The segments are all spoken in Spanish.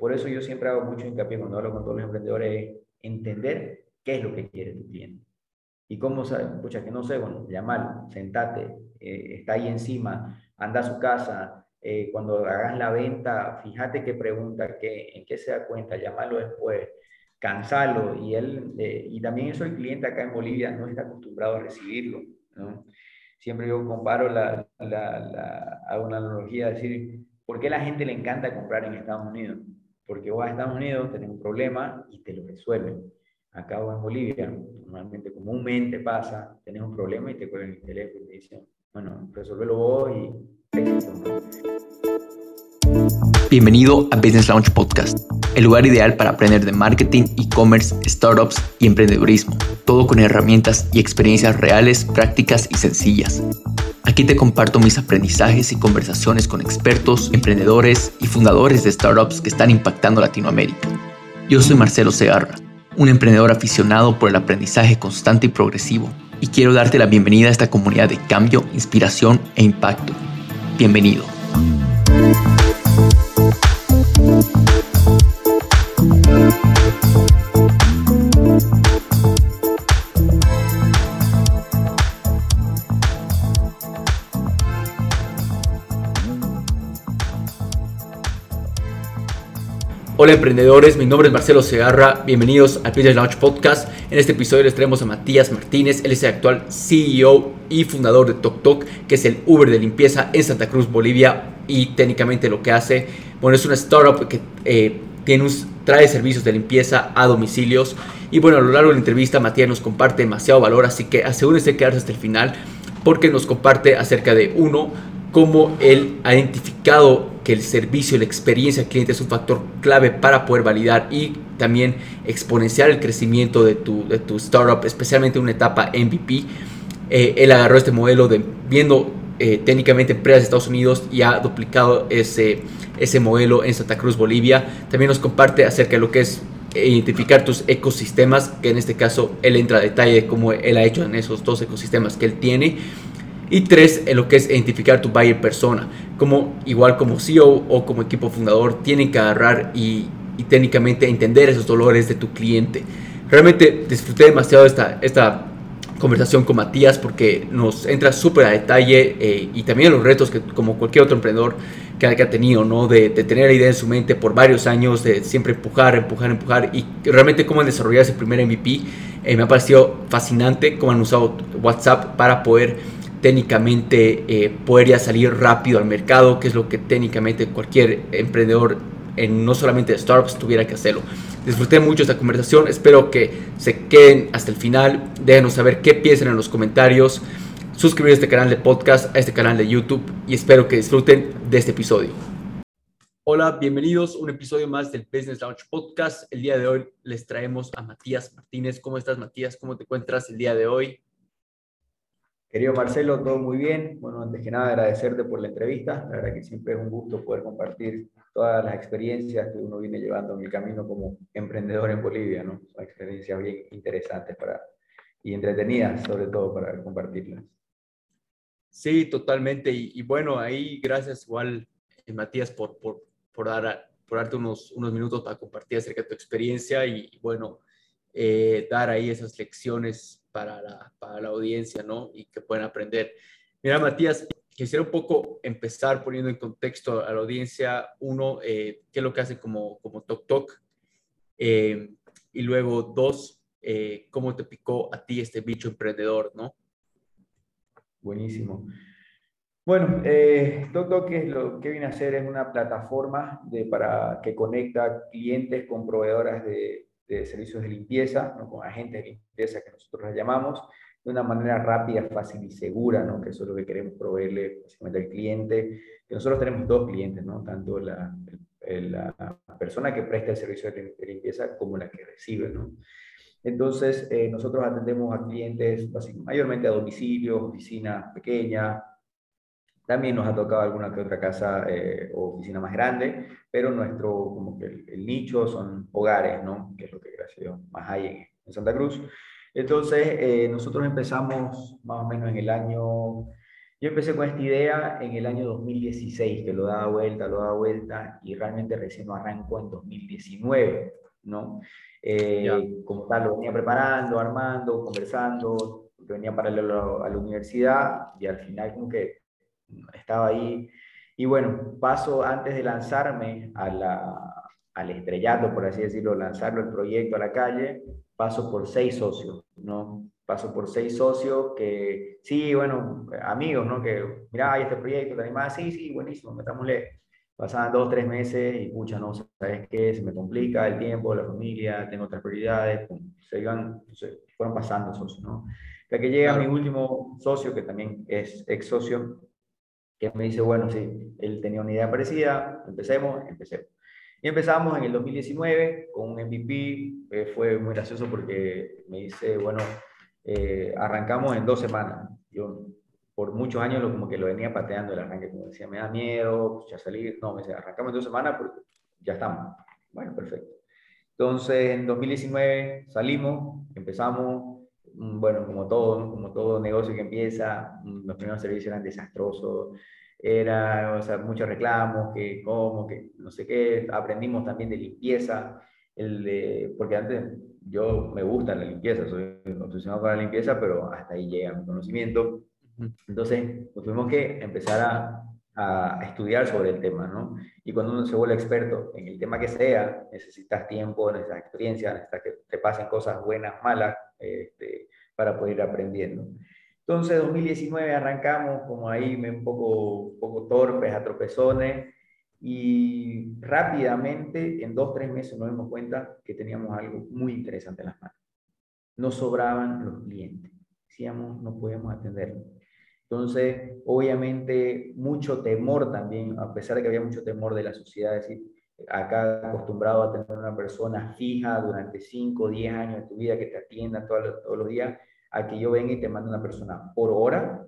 por eso yo siempre hago mucho hincapié cuando hablo con todos los emprendedores, entender qué es lo que quiere tu cliente. ¿Y cómo sabe? Pucha, que no sé, bueno, llamalo, sentate, eh, está ahí encima, anda a su casa, eh, cuando hagas la venta, fíjate qué pregunta, qué, en qué se da cuenta, llámalo después, cansalo. Y, él, eh, y también eso el cliente acá en Bolivia no está acostumbrado a recibirlo. Siempre yo comparo, la, la, hago una analogía, de decir, ¿por qué a la gente le encanta comprar en Estados Unidos? Porque vos a Estados Unidos tenés un problema y te lo resuelven. Acá o en Bolivia, normalmente comúnmente pasa, tenés un problema y te cuelgan el teléfono y te dicen, bueno, resolvelo vos y Bienvenido a Business Launch Podcast, el lugar ideal para aprender de marketing, e-commerce, startups y emprendedurismo, todo con herramientas y experiencias reales, prácticas y sencillas. Aquí te comparto mis aprendizajes y conversaciones con expertos, emprendedores y fundadores de startups que están impactando Latinoamérica. Yo soy Marcelo Segarra, un emprendedor aficionado por el aprendizaje constante y progresivo, y quiero darte la bienvenida a esta comunidad de cambio, inspiración e impacto. Bienvenido. Hola emprendedores, mi nombre es Marcelo Segarra, bienvenidos al Business Launch Podcast. En este episodio les traemos a Matías Martínez, él es el actual CEO y fundador de TokTok, que es el Uber de limpieza en Santa Cruz, Bolivia, y técnicamente lo que hace, bueno, es una startup que eh, trae servicios de limpieza a domicilios. Y bueno, a lo largo de la entrevista Matías nos comparte demasiado valor, así que asegúrense de quedarse hasta el final, porque nos comparte acerca de uno, cómo él ha identificado que el servicio la experiencia del cliente es un factor clave para poder validar y también exponenciar el crecimiento de tu, de tu startup, especialmente en una etapa MVP. Eh, él agarró este modelo de viendo eh, técnicamente empresas de Estados Unidos y ha duplicado ese, ese modelo en Santa Cruz, Bolivia. También nos comparte acerca de lo que es identificar tus ecosistemas, que en este caso él entra a detalle de cómo él ha hecho en esos dos ecosistemas que él tiene. Y tres, en lo que es identificar tu buyer persona, como igual como CEO o como equipo fundador, tienen que agarrar y, técnicamente entender esos dolores de tu cliente. Realmente disfruté demasiado esta, esta conversación con Matías porque nos entra súper a detalle eh, y también los retos que como cualquier otro emprendedor que, ha tenido, ¿no? De, tener la idea en su mente por varios años, de siempre empujar, empujar, empujar y realmente cómo han desarrollado ese primer MVP. Eh, me ha parecido fascinante cómo han usado WhatsApp para poder técnicamente eh, poder ya salir rápido al mercado, que es lo que técnicamente cualquier emprendedor, en, no solamente de startups, tuviera que hacerlo. Disfruté mucho esta conversación, espero que se queden hasta el final, déjenos saber qué piensan en los comentarios, suscribir a este canal de podcast, a este canal de YouTube y espero que disfruten de este episodio. Hola, bienvenidos a un episodio más del Business Launch Podcast. El día de hoy les traemos a Matías Martínez. ¿Cómo estás, Matías? ¿Cómo te encuentras el día de hoy? Querido Marcelo, todo muy bien. Bueno, antes que nada agradecerte por la entrevista. La verdad que siempre es un gusto poder compartir todas las experiencias que uno viene llevando en el camino como emprendedor en Bolivia, ¿no? Son experiencias bien interesantes para, y entretenidas, sobre todo, para compartirlas. Sí, totalmente. Y, bueno, ahí gracias igual, eh, Matías, por, por, por, dar, por darte unos, unos minutos para compartir acerca de tu experiencia y, bueno, eh, dar ahí esas lecciones para la, para la audiencia, ¿no? Y que puedan aprender. Mira, Matías, quisiera un poco empezar poniendo en contexto a la audiencia, uno, eh, qué es lo que hace como, como Tok Tok, eh, y luego dos, eh, cómo te picó a ti este bicho emprendedor, ¿no? Buenísimo. Bueno, eh, Tok es lo que viene a ser es una plataforma de, para, que conecta clientes con proveedoras de, de servicios de limpieza, ¿no? con agentes de limpieza que nosotros las llamamos, de una manera rápida, fácil y segura, ¿no? que eso es lo que queremos proveerle básicamente al cliente. Que nosotros tenemos dos clientes, ¿no? tanto la, la persona que presta el servicio de limpieza como la que recibe. ¿no? Entonces, eh, nosotros atendemos a clientes mayormente a domicilios, oficinas pequeñas, también nos ha tocado alguna que otra casa eh, o oficina más grande, pero nuestro, como que el, nicho son hogares, ¿no? Que es lo que gracias a Dios más hay en, Santa Cruz. Entonces, eh, nosotros empezamos más o menos en el año Yo empecé con esta idea en el año 2016, que lo daba vuelta, lo daba vuelta, y realmente recién lo arrancó en 2019, ¿no? Eh, como tal, lo venía preparando, armando, conversando, venía paralelo a la universidad, y al final como que estaba ahí. Y bueno, paso antes de lanzarme a la, al estrellato, por así decirlo, lanzarlo el proyecto a la calle, paso por seis socios, ¿no? paso por seis socios que, sí, bueno, amigos, ¿no? Que, mira, hay este proyecto, ¿te animás? Sí, sí, buenísimo, metámosle. Pasaban dos, tres meses y, pucha, no, ¿sabes qué? Se me complica el tiempo, la familia, tengo otras prioridades, se iban, se fueron pasando socios, ¿no? Hasta que llega mi último socio, que también es ex socio, que me dice, bueno, sí, él tenía una idea parecida, empecemos, empecemos. Y empezamos en el 2019 con un MVP, eh, fue muy gracioso porque me dice, bueno, eh, arrancamos en dos semanas. Yo por muchos años lo, como que lo venía pateando el arranque, como decía, me da miedo, ya salir. No, me decía, arrancamos en dos semanas porque ya estamos. Bueno, perfecto. Entonces, en 2019 salimos, empezamos, bueno, como todo, como todo negocio que empieza, mm, los primeros servicios eran desastrosos, era, o sea, muchos reclamos, que cómo, que no sé qué, aprendimos también de limpieza, el de, porque antes yo me gusta la limpieza, soy obsesionado con la limpieza, pero hasta ahí llega mi conocimiento. Entonces, pues, tuvimos que empezar a, a, estudiar sobre el tema, ¿no? Y cuando uno se vuelve experto en el tema que sea, necesitas tiempo, necesitas experiencia, necesitas que te pasen cosas buenas, malas, este, para poder ir aprendiendo. Entonces, 2019 arrancamos como ahí un poco, poco torpes, a tropezones, y rápidamente, en dos, tres meses, nos dimos cuenta que teníamos algo muy interesante en las manos. Nos sobraban los clientes. Decíamos, no podemos atenderlos. Entonces, obviamente, mucho temor también, a pesar de que había mucho temor de la sociedad, decir, acá acostumbrado a tener una persona fija durante 5 o 10 años de tu vida que te atienda todos los, todos los días, a que yo venga y te mande una persona por hora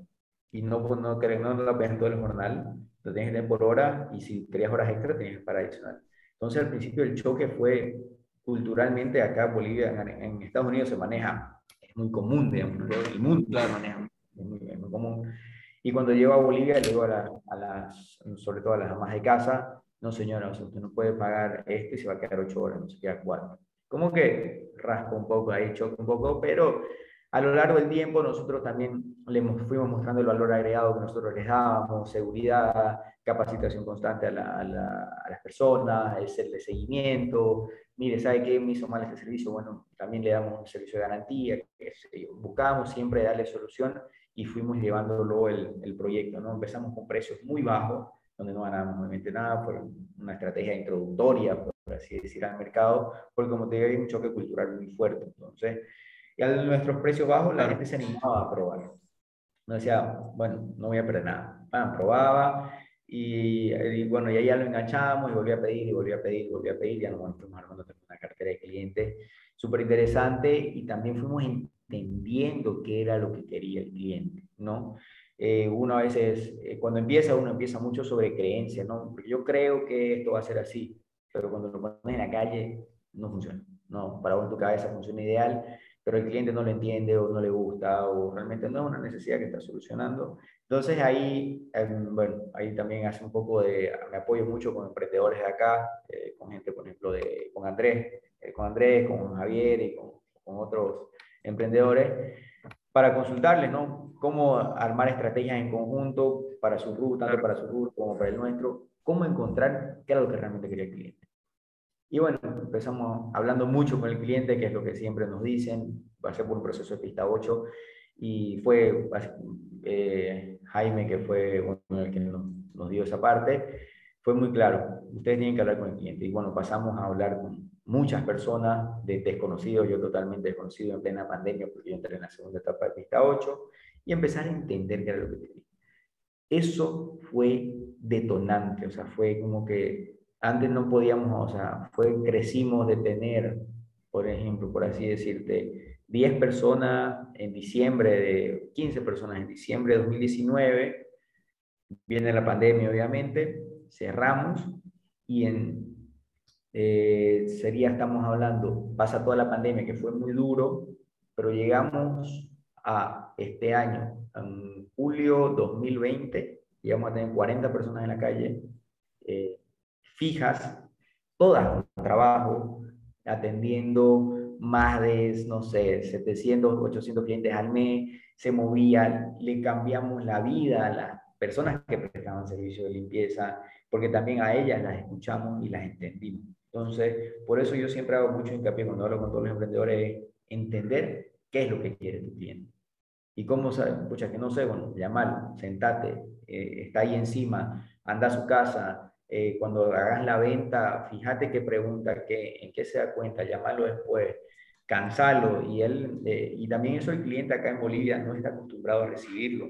y no, no, no, no la vean todo el jornal, lo tenías que tener por hora y si querías horas extra tenías que pagar adicional. Entonces al principio el choque fue culturalmente acá Bolivia, en, Estados Unidos se maneja, es muy común, digamos, el mundo claro. maneja, es muy, es muy, común. Y cuando llego a Bolivia, le digo a, a, las, sobre todo a las amas de casa, no señora, usted no puede pagar este, se va a quedar ocho horas, no se queda cuatro. Como que raspa un poco ahí, choca un poco, pero a lo largo del tiempo nosotros también le fuimos mostrando el valor agregado que nosotros les dábamos, seguridad, capacitación constante a, a, las personas, el de seguimiento. Mire, ¿sabe qué me hizo mal este servicio? Bueno, también le damos un servicio de garantía. Que buscábamos siempre darle solución y fuimos llevándolo el, el proyecto. ¿no? Empezamos con precios muy bajos, donde no ganábamos obviamente nada, por una estrategia introductoria, por así decir, al mercado, porque como te digo, hay un choque cultural muy fuerte. Entonces, y a nuestros precios bajos, la gente se animaba a probar. No decía, bueno, no voy a perder nada. Bueno, probaba y, bueno, y ahí ya lo enganchamos y volví a pedir y volví a pedir y volví a pedir. Ya nos bueno, fuimos armando una cartera de clientes súper interesante y también fuimos entendiendo qué era lo que quería el cliente, ¿no? Eh, uno a veces, eh, cuando empieza, uno empieza mucho sobre creencias, ¿no? Porque yo creo que esto va a ser así, pero cuando lo pones en la calle, no funciona. No, para vos en tu cabeza funciona ideal, pero el cliente no lo entiende o no le gusta o realmente no es una necesidad que está solucionando. Entonces ahí, em, bueno, ahí también hace un poco de, me apoyo mucho con emprendedores de acá, eh, con gente, por ejemplo, de, con Andrés, eh, con Andrés, con Javier y con, con, otros emprendedores, para consultarles, ¿no? Cómo armar estrategias en conjunto para su ruta, tanto para su ruta como para el nuestro, cómo encontrar qué era lo que realmente quería el cliente. Y bueno, empezamos hablando mucho con el cliente, que es lo que siempre nos dicen, va a ser por un proceso de pista 8, y fue eh, Jaime, que fue uno el que nos, nos, dio esa parte, fue muy claro, ustedes tienen que hablar con el cliente. Y bueno, pasamos a hablar con muchas personas de desconocidos, yo totalmente desconocido en plena pandemia, porque yo entré en la segunda etapa de pista 8, y empezar a entender qué era lo que quería. Eso fue detonante, o sea, fue como que antes no podíamos, o sea, fue, crecimos de tener, por ejemplo, por así decirte, 10 personas en diciembre, de 15 personas en diciembre de 2019, viene la pandemia obviamente, cerramos y en, eh, sería, estamos hablando, pasa toda la pandemia que fue muy duro, pero llegamos a este año, en julio 2020, íbamos a tener 40 personas en la calle, eh, fijas, todas con trabajo, atendiendo más de, no sé, 700, 800 clientes al mes, se movía, le cambiamos la vida a las personas que prestaban servicio de limpieza, porque también a ellas las escuchamos y las entendimos. Entonces, por eso yo siempre hago mucho hincapié cuando hablo con todos los emprendedores, entender qué es lo que quiere tu cliente. Y cómo sabe, pucha, que no sé, bueno, llamar, sentate, eh, está ahí encima, anda a su casa, eh, cuando hagas la venta, fíjate qué pregunta, qué, en qué se da cuenta, llamarlo después, cansarlo. Y, él, eh, y también eso el cliente acá en Bolivia no está acostumbrado a recibirlo.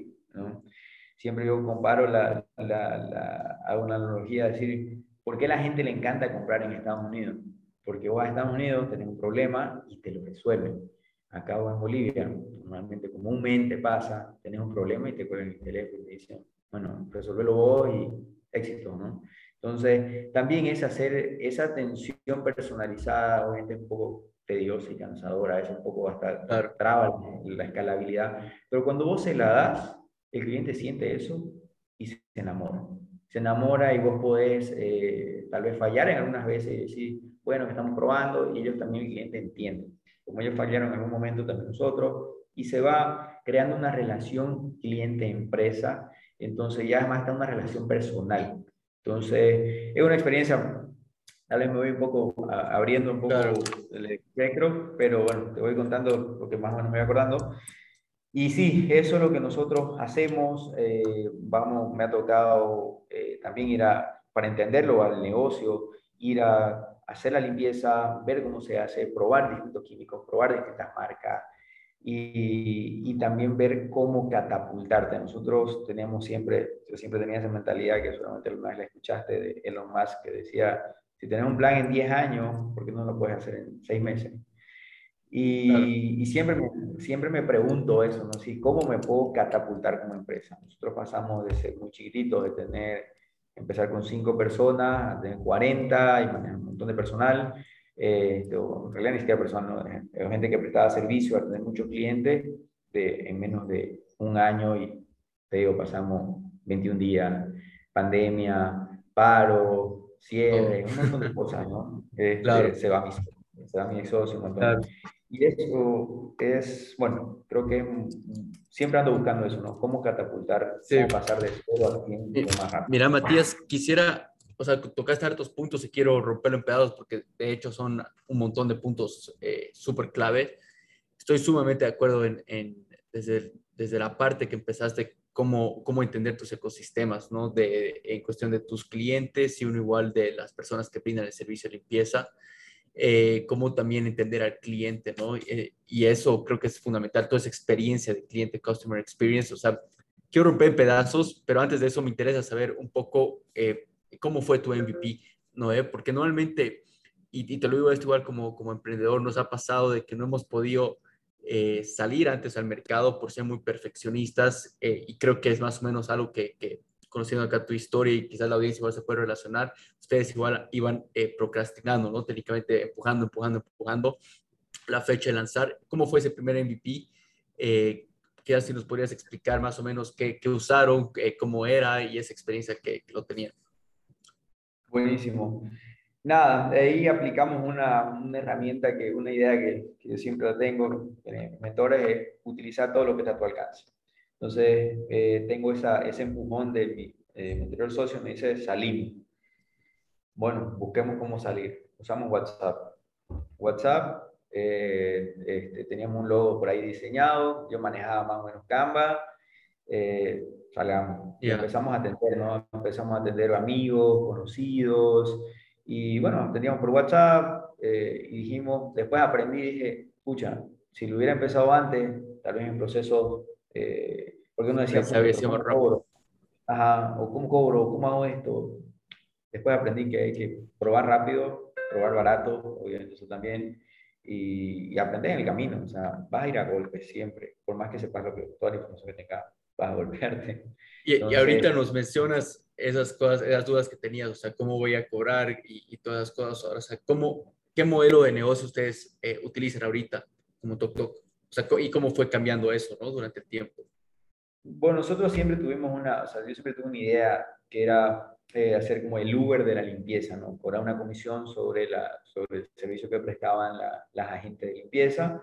Siempre yo comparo, la, la, hago una analogía, decir, ¿por qué a la gente le encanta comprar en Estados Unidos? Porque vos a Estados Unidos tenés un problema y te lo resuelven acá o en Bolivia, normalmente comúnmente pasa, tenés un problema y te cuelgan el teléfono y dicen, bueno, resolvelo vos y éxito, ¿no? Entonces, también es hacer esa atención personalizada, obviamente un poco tediosa y cansadora, es un poco hasta traba la escalabilidad, pero cuando vos se la das, el cliente siente eso y se enamora. Se enamora y vos podés eh, tal vez fallar en algunas veces y decir, bueno, estamos probando y ellos también el cliente entiende como ellos fallaron en algún momento también nosotros, y se va creando una relación cliente-empresa, entonces ya además está una relación personal. Entonces, es una experiencia, tal vez me voy un poco abriendo un poco el espectro, pero bueno, te voy contando lo que más o menos me voy acordando. Y sí, eso es lo que nosotros hacemos. Eh, vamos, me ha tocado eh, también ir a, para entenderlo al negocio, ir a hacer la limpieza, ver cómo se hace, probar distintos químicos, probar distintas marcas y, y, también ver cómo catapultarte. Nosotros tenemos siempre, yo siempre tenía esa mentalidad que solamente alguna vez la escuchaste de Elon Musk que decía, si tenés un plan en 10 años, ¿por qué no lo puedes hacer en 6 meses? Y, y, siempre, me, siempre me pregunto eso, ¿no? Si, ¿Cómo me puedo catapultar como empresa? Nosotros pasamos de ser muy chiquititos, de tener empezar con cinco personas, a tener 40 y manejar un montón de personal. Eh, en realidad ni siquiera personal, ¿no? gente que prestaba servicio, a tener muchos clientes de, en menos de un año y te digo, pasamos 21 días, pandemia, paro, cierre, un montón de cosas, ¿no? Este, claro. Se va mi, se va mi socio, un montón. Claro. Y eso es, bueno, creo que siempre ando buscando eso, ¿no? Cómo catapultar, sí. cómo pasar de cero a 100 más rápido. Mira, Matías, quisiera, o sea, tocaste hartos puntos y quiero romperlo en pedazos porque de hecho son un montón de puntos eh, súper clave. Estoy sumamente de acuerdo en, en, desde, desde la parte que empezaste, cómo, cómo entender tus ecosistemas, ¿no? De, en cuestión de tus clientes y uno igual de las personas que brindan el servicio de limpieza eh, cómo también entender al cliente, ¿no? Eh, y eso creo que es fundamental, toda esa experiencia de cliente, customer experience, o sea, quiero romper en pedazos, pero antes de eso me interesa saber un poco eh, cómo fue tu MVP, ¿no? Eh? Porque normalmente, y, y, te lo digo esto igual como, como emprendedor, nos ha pasado de que no hemos podido eh, salir antes al mercado por ser muy perfeccionistas eh, y creo que es más o menos algo que, que conociendo acá tu historia y quizás la audiencia igual se puede relacionar, ustedes igual iban eh, procrastinando, ¿no? Técnicamente empujando, empujando, empujando la fecha de lanzar. ¿Cómo fue ese primer MVP? Eh, quizás si nos podrías explicar más o menos qué, qué usaron, qué, cómo era y esa experiencia que, que lo tenían. Buenísimo. Nada, ahí aplicamos una, una herramienta, que, una idea que, que yo siempre tengo mentores, es utilizar todo lo que está a tu alcance. Entonces, eh, tengo esa, ese empujón de mi, eh, mi, anterior socio, me dice, salimos. Bueno, busquemos cómo salir. Usamos WhatsApp. WhatsApp, eh, este, teníamos un logo por ahí diseñado, yo manejaba más o menos Canva, eh, salgamos. Yeah. Y empezamos a atender, ¿no? Empezamos a atender amigos, conocidos, y bueno, atendíamos por WhatsApp, eh, y dijimos, después aprendí, dije, escucha, si lo hubiera empezado antes, tal vez en proceso eh, porque uno decía, ¿cómo cobro? Ajá, o cómo cobro, cómo hago esto. Después aprendí que hay que probar rápido, probar barato, obviamente eso también, y, y aprender en el camino. O sea, vas a ir a golpes siempre, por más que sepas lo que toda la información que tengas, vas a golpearte. Y, Entonces, y ahorita nos mencionas esas cosas, esas dudas que tenías, o sea, cómo voy a cobrar y, y todas las cosas. O sea, ¿cómo, ¿qué modelo de negocio ustedes eh, utilizan ahorita como TokTok? Sea, ¿y cómo fue cambiando eso, ¿no? Durante el tiempo. Bueno, nosotros siempre tuvimos una, o sea, yo siempre tuve una idea que era eh, hacer como el Uber de la limpieza, ¿no? Cobrar una comisión sobre, la, sobre el servicio que prestaban las agentes de limpieza.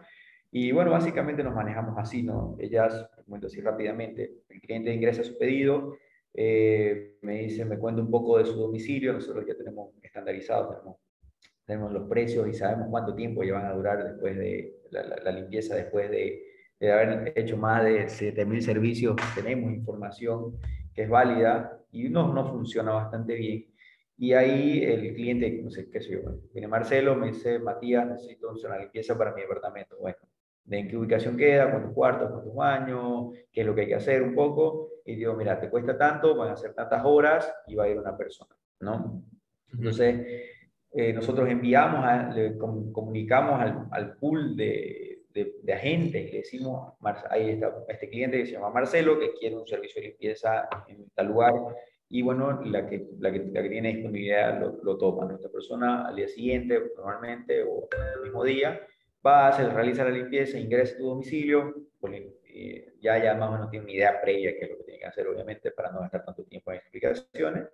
Y bueno, básicamente nos manejamos así, ¿no? Ellas, cuento así rápidamente, el cliente ingresa su pedido, eh, me dice, me cuenta un poco de su domicilio, nosotros ya tenemos estandarizado, tenemos, tenemos los precios y sabemos cuánto tiempo llevan a durar después de la, limpieza, después de, de, haber hecho más de 7.000 servicios, tenemos información que es válida y no, no funciona bastante bien. Y ahí el cliente, no sé qué sé yo, viene Marcelo, me dice, Matías, necesito una limpieza para mi departamento. Bueno, de en qué ubicación queda, cuántos cuartos, cuántos baños, qué es lo que hay que hacer un poco. Y digo, mira, te cuesta tanto, van a hacer tantas horas y va a ir una persona, ¿no? Entonces, eh, nosotros enviamos, le comunicamos al, al pool de, de, de, agentes, le decimos, ahí está este cliente que se llama Marcelo, que quiere un servicio de limpieza en tal lugar, y bueno, la que, la que, la que tiene disponibilidad lo, lo toma. Nuestra persona al día siguiente, normalmente, o el mismo día, va a hacer, realiza la limpieza, ingresa a tu domicilio, pues, ya, ya más o menos tiene una idea previa que es lo que tiene que hacer, obviamente, para no gastar tanto tiempo en explicaciones.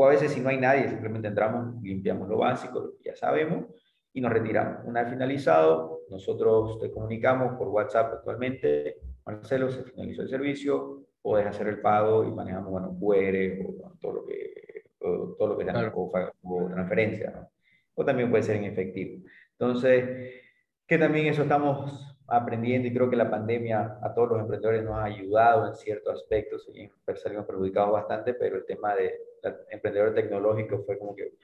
O a veces si no hay nadie, simplemente entramos, limpiamos lo básico, lo que ya sabemos, y nos retiramos. Una vez finalizado, nosotros te comunicamos por WhatsApp actualmente, Marcelo, se finalizó el servicio, puedes hacer el pago y manejamos, bueno, QR o todo lo que, todo lo que sea, o, transferencia, ¿no? O también puede ser en efectivo. Entonces, que también eso estamos aprendiendo y creo que la pandemia a todos los emprendedores nos ha ayudado en ciertos aspectos y salimos perjudicados bastante, pero el tema de emprendedor tecnológico fue como que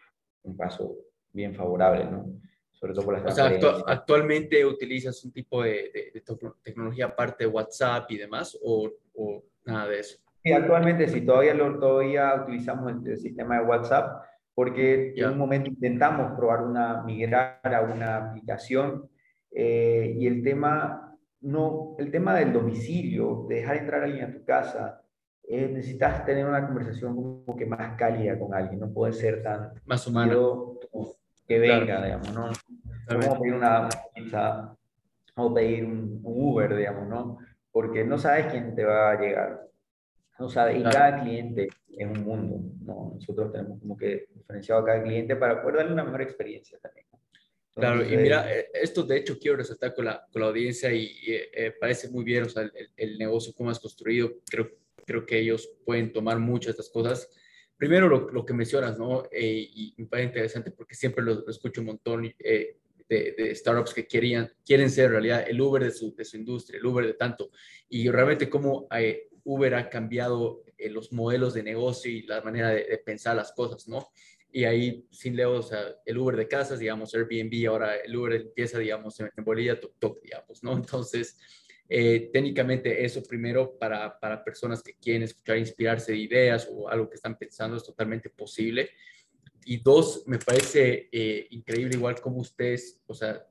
un paso bien favorable, ¿no? Sobre todo por las o sea, actualmente utilizas un tipo de, de, tecnología aparte de WhatsApp y demás o, o, nada de eso. Sí, actualmente sí, todavía, lo, todavía utilizamos el, sistema de WhatsApp porque en un momento intentamos probar una, migrar a una aplicación eh, y el tema, no, el tema del domicilio, de dejar entrar a alguien a tu casa, eh, necesitas tener una conversación como que más cálida con alguien, no puede ser tan... Más humano. Que venga, digamos, ¿no? Vamos pedir una pizza o pedir un, Uber, digamos, ¿no? Porque no sabes quién te va a llegar. No sabes, y cada cliente es un mundo, ¿no? Nosotros tenemos como que diferenciado a cada cliente para poder darle una mejor experiencia también. Claro, y mira, eh, esto de hecho quiero resaltar con la, con la audiencia y eh, eh, parece muy bien, o sea, el, el, negocio cómo has construido, creo, creo que ellos pueden tomar muchas de estas cosas. Primero lo, lo que mencionas, ¿no? y me parece interesante porque siempre lo, escucho un montón de, de, startups que querían, quieren ser en realidad el Uber de su, de su industria, el Uber de tanto. Y realmente cómo Uber ha cambiado los modelos de negocio y la manera de, de pensar las cosas, ¿no? y ahí sin Leo, o sea, el Uber de casas, digamos, Airbnb, ahora el Uber empieza, digamos, en, Bolivia, Tok digamos, ¿no? Entonces, eh, técnicamente eso primero para, para personas que quieren escuchar, inspirarse de ideas o algo que están pensando es totalmente posible. Y dos, me parece eh, increíble igual como ustedes, o sea,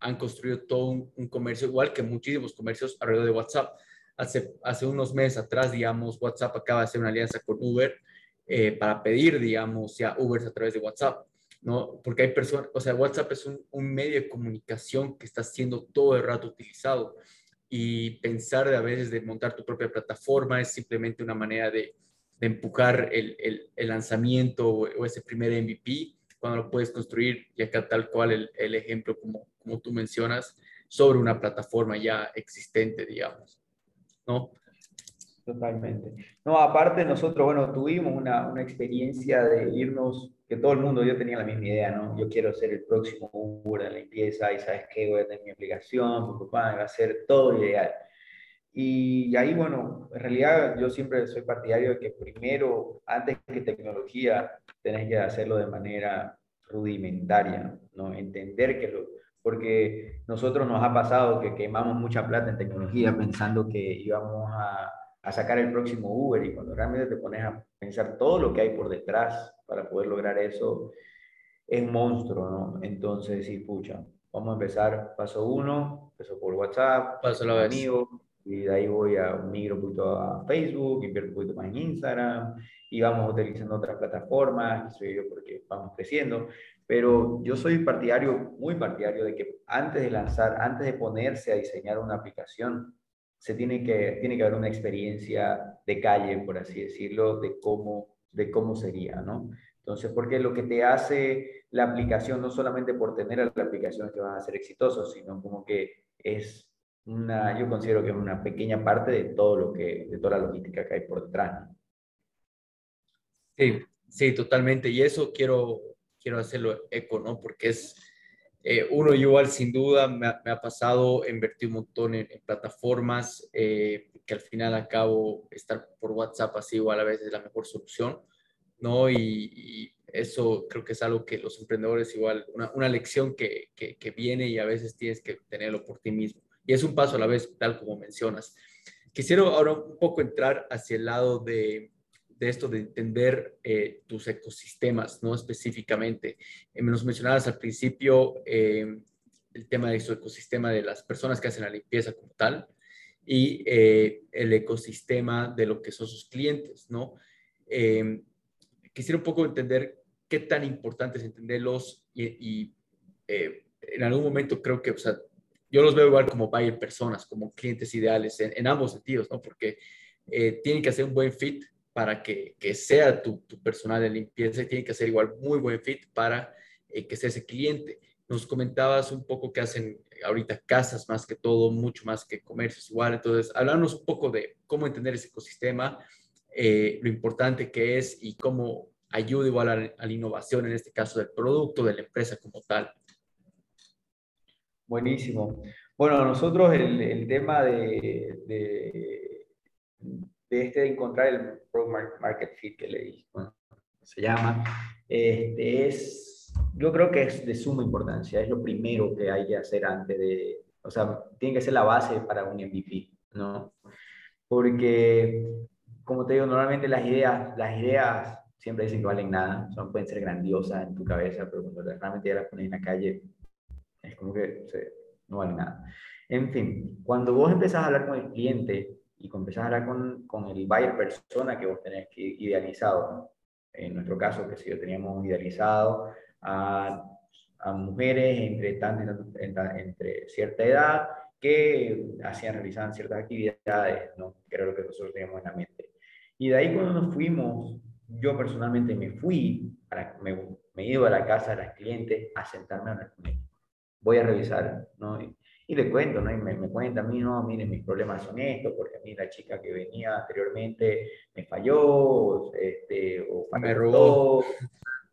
han construido todo un, un, comercio, igual que muchísimos comercios alrededor de WhatsApp. Hace, hace unos meses atrás, digamos, WhatsApp acaba de hacer una alianza con Uber eh, para pedir, digamos, ya Ubers a través de WhatsApp, ¿no? Porque hay personas, o sea, WhatsApp es un, medio de comunicación que está siendo todo el rato utilizado y pensar a veces de montar tu propia plataforma es simplemente una manera de, empujar el, lanzamiento o, ese primer MVP cuando lo puedes construir y acá tal cual el, el ejemplo como, como tú mencionas sobre una plataforma ya existente, digamos, ¿no? Totalmente. No, aparte nosotros, bueno, tuvimos una, una, experiencia de irnos, que todo el mundo, yo tenía la misma idea, ¿no? Yo quiero ser el próximo Uber de limpieza y sabes qué, voy a tener mi aplicación, papá va a ser todo ideal. Y ahí, bueno, en realidad yo siempre soy partidario de que primero, antes que tecnología, tenés que hacerlo de manera rudimentaria, ¿no? Entender que lo, porque nosotros nos ha pasado que quemamos mucha plata en tecnología pensando que íbamos a a sacar el próximo Uber y cuando realmente te pones a pensar todo lo que hay por detrás para poder lograr eso, es un monstruo, ¿no? Entonces, sí, pucha, vamos a empezar. Paso uno, empezó por WhatsApp, paso la amigo, y de ahí voy a migro un poquito a Facebook, invierto un poquito más en Instagram y vamos utilizando otras plataformas, soy yo porque vamos creciendo, pero yo soy partidario, muy partidario de que antes de lanzar, antes de ponerse a diseñar una aplicación, se tiene que, tiene que haber una experiencia de calle, por así decirlo, de cómo, de cómo sería, ¿no? Entonces, porque lo que te hace la aplicación, no solamente por tener la aplicación que van a ser exitosos, sino como que es una, yo considero que es una pequeña parte de todo lo que, de toda la logística que hay por detrás. Sí, sí, totalmente. Y eso quiero, quiero hacerlo eco, ¿no? Porque es, eh, uno igual sin duda me ha, pasado invertir un montón en, plataformas eh, que al final acabo estar por WhatsApp así igual a veces es la mejor solución, ¿no? Y, eso creo que es algo que los emprendedores igual, una, una lección que, que, viene y a veces tienes que tenerlo por ti mismo. Y es un paso a la vez, tal como mencionas. Quisiera ahora un poco entrar hacia el lado de, de esto de entender eh, tus ecosistemas, ¿no? Específicamente. Eh, nos mencionabas al principio eh, el tema de su ecosistema de las personas que hacen la limpieza como tal y el ecosistema de lo que son sus clientes, ¿no? quisiera un poco entender qué tan importante es entenderlos y, en algún momento creo que, o sea, yo los veo igual como buyer personas, como clientes ideales en, en ambos sentidos, ¿no? Porque tienen que hacer un buen fit para que, que sea tu, tu, personal de limpieza tiene que ser igual muy buen fit para eh, que sea ese cliente. Nos comentabas un poco que hacen ahorita casas más que todo, mucho más que comercios igual. Entonces, hablarnos un poco de cómo entender ese ecosistema, eh, lo importante que es y cómo ayuda igual a, la innovación, en este caso del producto, de la empresa como tal. Buenísimo. Bueno, nosotros el, tema de de este de encontrar el Product Market Fit que le se llama, este es, yo creo que es de suma importancia, es lo primero que hay que hacer antes de, o sea, tiene que ser la base para un MVP, ¿no? Porque, como te digo, normalmente las ideas, las ideas siempre dicen que valen nada, son, pueden ser grandiosas en tu cabeza, pero cuando realmente ya las pones en la calle, es como que no valen nada. En fin, cuando vos empezás a hablar con el cliente, y empezás a hablar con, con, el buyer persona que vos tenés que idealizado. En nuestro caso, que si yo teníamos idealizado a, a mujeres entre, tan, entre cierta edad que hacían, realizaban ciertas actividades, ¿no? que era lo que nosotros teníamos en la mente. Y de ahí cuando nos fuimos, yo personalmente me fui, me, me he ido a la casa de las clientes a sentarme a hablar con ellos. Voy a revisar, ¿no? Y le cuento, ¿no? Y me, me cuenta a mí, no, miren, mis problemas son estos, porque a mí la chica que venía anteriormente me falló, este, o me robó,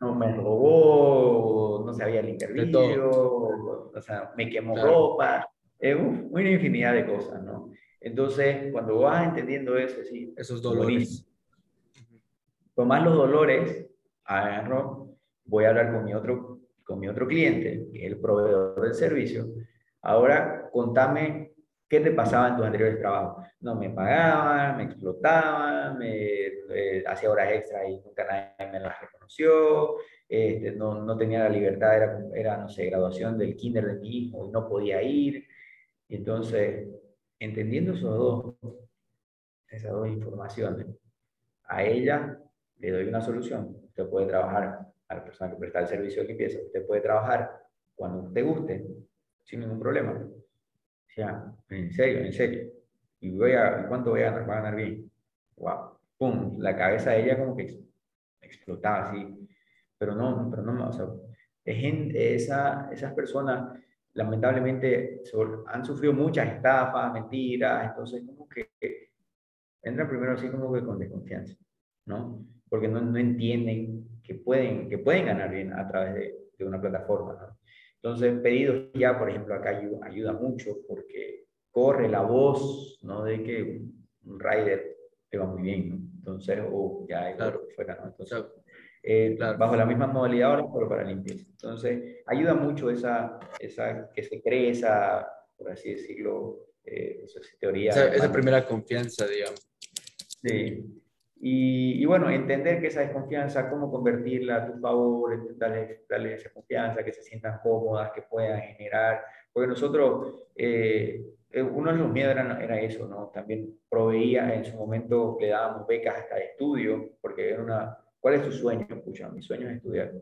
no me robó, no sabía limpiar vidrio, o sea, me quemó ropa, eh, una infinidad de cosas, ¿no? Entonces, cuando vas entendiendo eso, sí, esos dolores. Tomás los dolores, agarro, voy a hablar con mi otro, con mi otro cliente, que es el proveedor del servicio, Ahora, contame qué te pasaba en tus anteriores trabajos. No me pagaban, me explotaban, me eh, hacía horas extras y nunca nadie me las reconoció, este, no, no, tenía la libertad, era, era, no sé, graduación del kinder de mi hijo y no podía ir. entonces, entendiendo esos dos, esas dos informaciones, a ella le doy una solución. Usted puede trabajar, a la persona que presta el servicio de limpieza, usted puede trabajar cuando te guste, sin ningún problema. O sea, en serio, en serio. Y voy a, ¿cuánto voy a ganar? Voy a ganar bien. Wow. Pum, la cabeza de ella como que explotaba así. Pero no, pero no, o sea, es esa, esas personas lamentablemente han sufrido muchas estafas, mentiras, entonces como que entran primero así como que con desconfianza, ¿no? Porque no, no entienden que pueden, que pueden ganar bien a través de, de una plataforma, ¿no? Entonces, pedidos ya, por ejemplo, acá ayuda, mucho porque corre la voz, ¿no? De que un rider te va muy bien, ¿no? Entonces, o ya es claro. fuera, ¿no? Entonces, eh, bajo la misma modalidad ahora, pero para limpieza. Entonces, ayuda mucho esa, esa que se cree esa, por así decirlo, eh, esa teoría. Esa, esa primera confianza, digamos. Sí. Y, bueno, entender que esa desconfianza, cómo convertirla a tu favor, darle, darle esa confianza, que se sientan cómodas, que puedan generar. Porque nosotros, eh, eh, uno de los miedos era, era, eso, ¿no? También proveía, en su momento le dábamos becas hasta de estudio, porque era una, ¿cuál es tu sueño? Escucha, mi sueño es estudiar.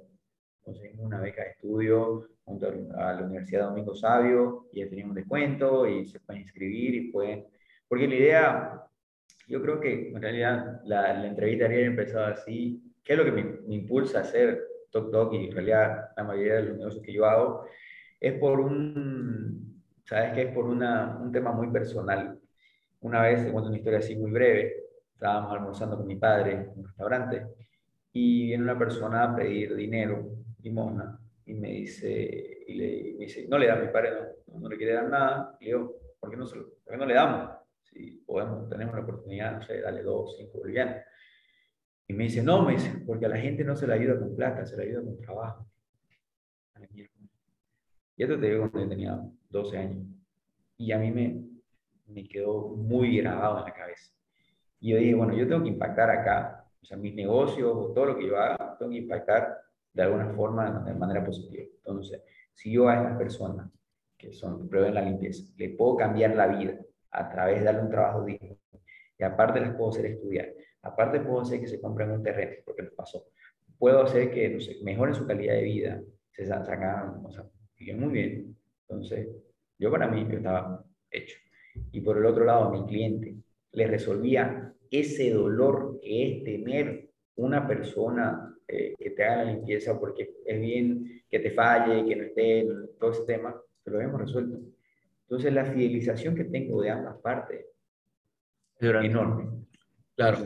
Conseguimos una beca de estudio junto a la Universidad Domingo Sabio y ya teníamos un descuento y se pueden inscribir y pueden, porque la idea yo creo que en realidad la, la entrevista habría empezado así. ¿Qué es lo que me, impulsa a hacer Tok Tok? Y en realidad la mayoría de los negocios que yo hago es por un, ¿sabes qué? Es por una, un tema muy personal. Una vez, te cuento una historia así muy breve, estábamos almorzando con mi padre en un restaurante y viene una persona a pedir dinero, limosna, y me dice, y le, me dice, no le da a mi padre, no, no, le quiere dar nada. Y le digo, ¿por qué no, se lo, ¿por qué no le damos? Podemos, tenemos la oportunidad, no sé, dale dos, cinco bolivianos. Y me dice, no, me dice, porque a la gente no se le ayuda con plata, se le ayuda con trabajo. Y esto te digo cuando yo tenía 12 años. Y a mí me, me quedó muy grabado en la cabeza. Y yo dije, bueno, yo tengo que impactar acá, o sea, mis negocios o todo lo que yo haga, tengo que impactar de alguna forma, de manera positiva. Entonces, si yo a estas personas que son, prueben la limpieza, le puedo cambiar la vida, a través de darle un trabajo digno. Y aparte les puedo hacer estudiar. Aparte puedo hacer que se compren un terreno, porque les pasó. Puedo hacer que no sé, mejoren su calidad de vida, se sacan, o sea, viven muy bien. Entonces, yo para mí, yo estaba hecho. Y por el otro lado, mi cliente le resolvía ese dolor que es tener una persona eh, que te haga la limpieza porque es bien que te falle, que no esté, todo ese tema, se lo hemos resuelto. Entonces, la fidelización que tengo de ambas partes es enorme. Claro.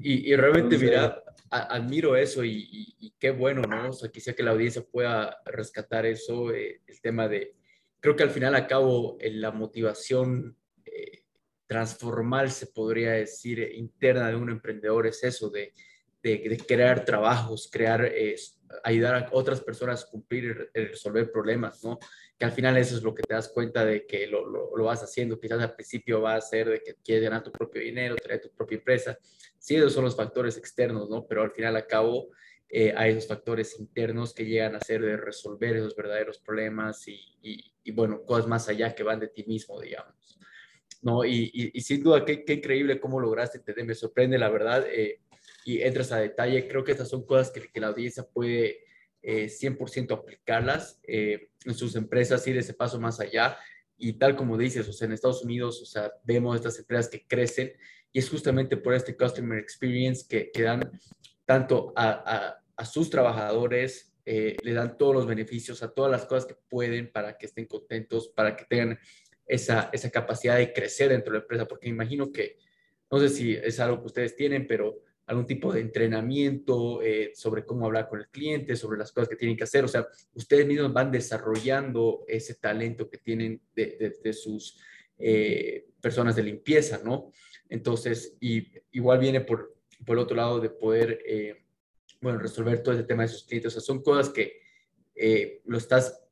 y, y, realmente, mira, admiro eso y, qué bueno, ¿no? O sea, quisiera que la audiencia pueda rescatar eso, eh, el tema de, creo que al final a cabo la motivación eh, transformal, se podría decir, interna de un emprendedor es eso, de, de, crear trabajos, crear, eh, ayudar a otras personas a cumplir y resolver problemas, ¿no? Que al final eso es lo que te das cuenta de que lo, lo, vas haciendo. Quizás al principio va a ser de que quieres ganar tu propio dinero, traer tu propia empresa. Sí, esos son los factores externos, ¿no? Pero al final, al cabo, eh, hay esos factores internos que llegan a ser de resolver esos verdaderos problemas y, y, bueno, cosas más allá que van de ti mismo, digamos. ¿No? Y, y sin duda, qué, qué, increíble cómo lograste entender. Me sorprende, la verdad. Eh, y entras a detalle. Creo que estas son cosas que, que la audiencia puede 100% eh, aplicarlas eh, en sus empresas, ir ese paso más allá. Y tal como dices, o sea, en Estados Unidos, o sea, vemos estas empresas que crecen y es justamente por este customer experience que, que dan tanto a, sus trabajadores, eh, le dan todos los beneficios, a todas las cosas que pueden para que estén contentos, para que tengan esa, esa capacidad de crecer dentro de la empresa, porque imagino que, no sé si es algo que ustedes tienen, pero algún tipo de entrenamiento eh, sobre cómo hablar con el cliente, sobre las cosas que tienen que hacer. O sea, ustedes mismos van desarrollando ese talento que tienen de, sus eh, personas de limpieza, ¿no? Entonces, y, igual viene por, por el otro lado de poder, eh, bueno, resolver todo ese tema de sus clientes. O sea, son cosas que lo estás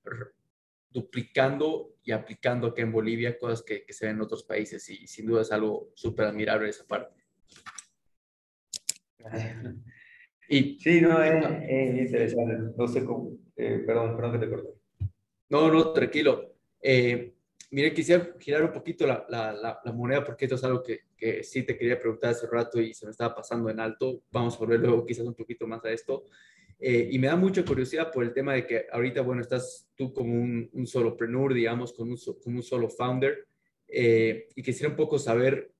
duplicando y aplicando aquí en Bolivia, cosas que, que se ven en otros países y sin duda es algo súper admirable esa parte. Y, sí, no, es, interesante. No sé cómo. Eh, perdón, perdón que te corté. No, no, tranquilo. Eh, mire, quisiera girar un poquito la, la, la, moneda porque esto es algo que, que, sí te quería preguntar hace rato y se me estaba pasando en alto. Vamos a volver luego quizás un poquito más a esto. Eh, y me da mucha curiosidad por el tema de que ahorita, bueno, estás tú como un, un solopreneur, digamos, con un, como un solo founder. y quisiera un poco saber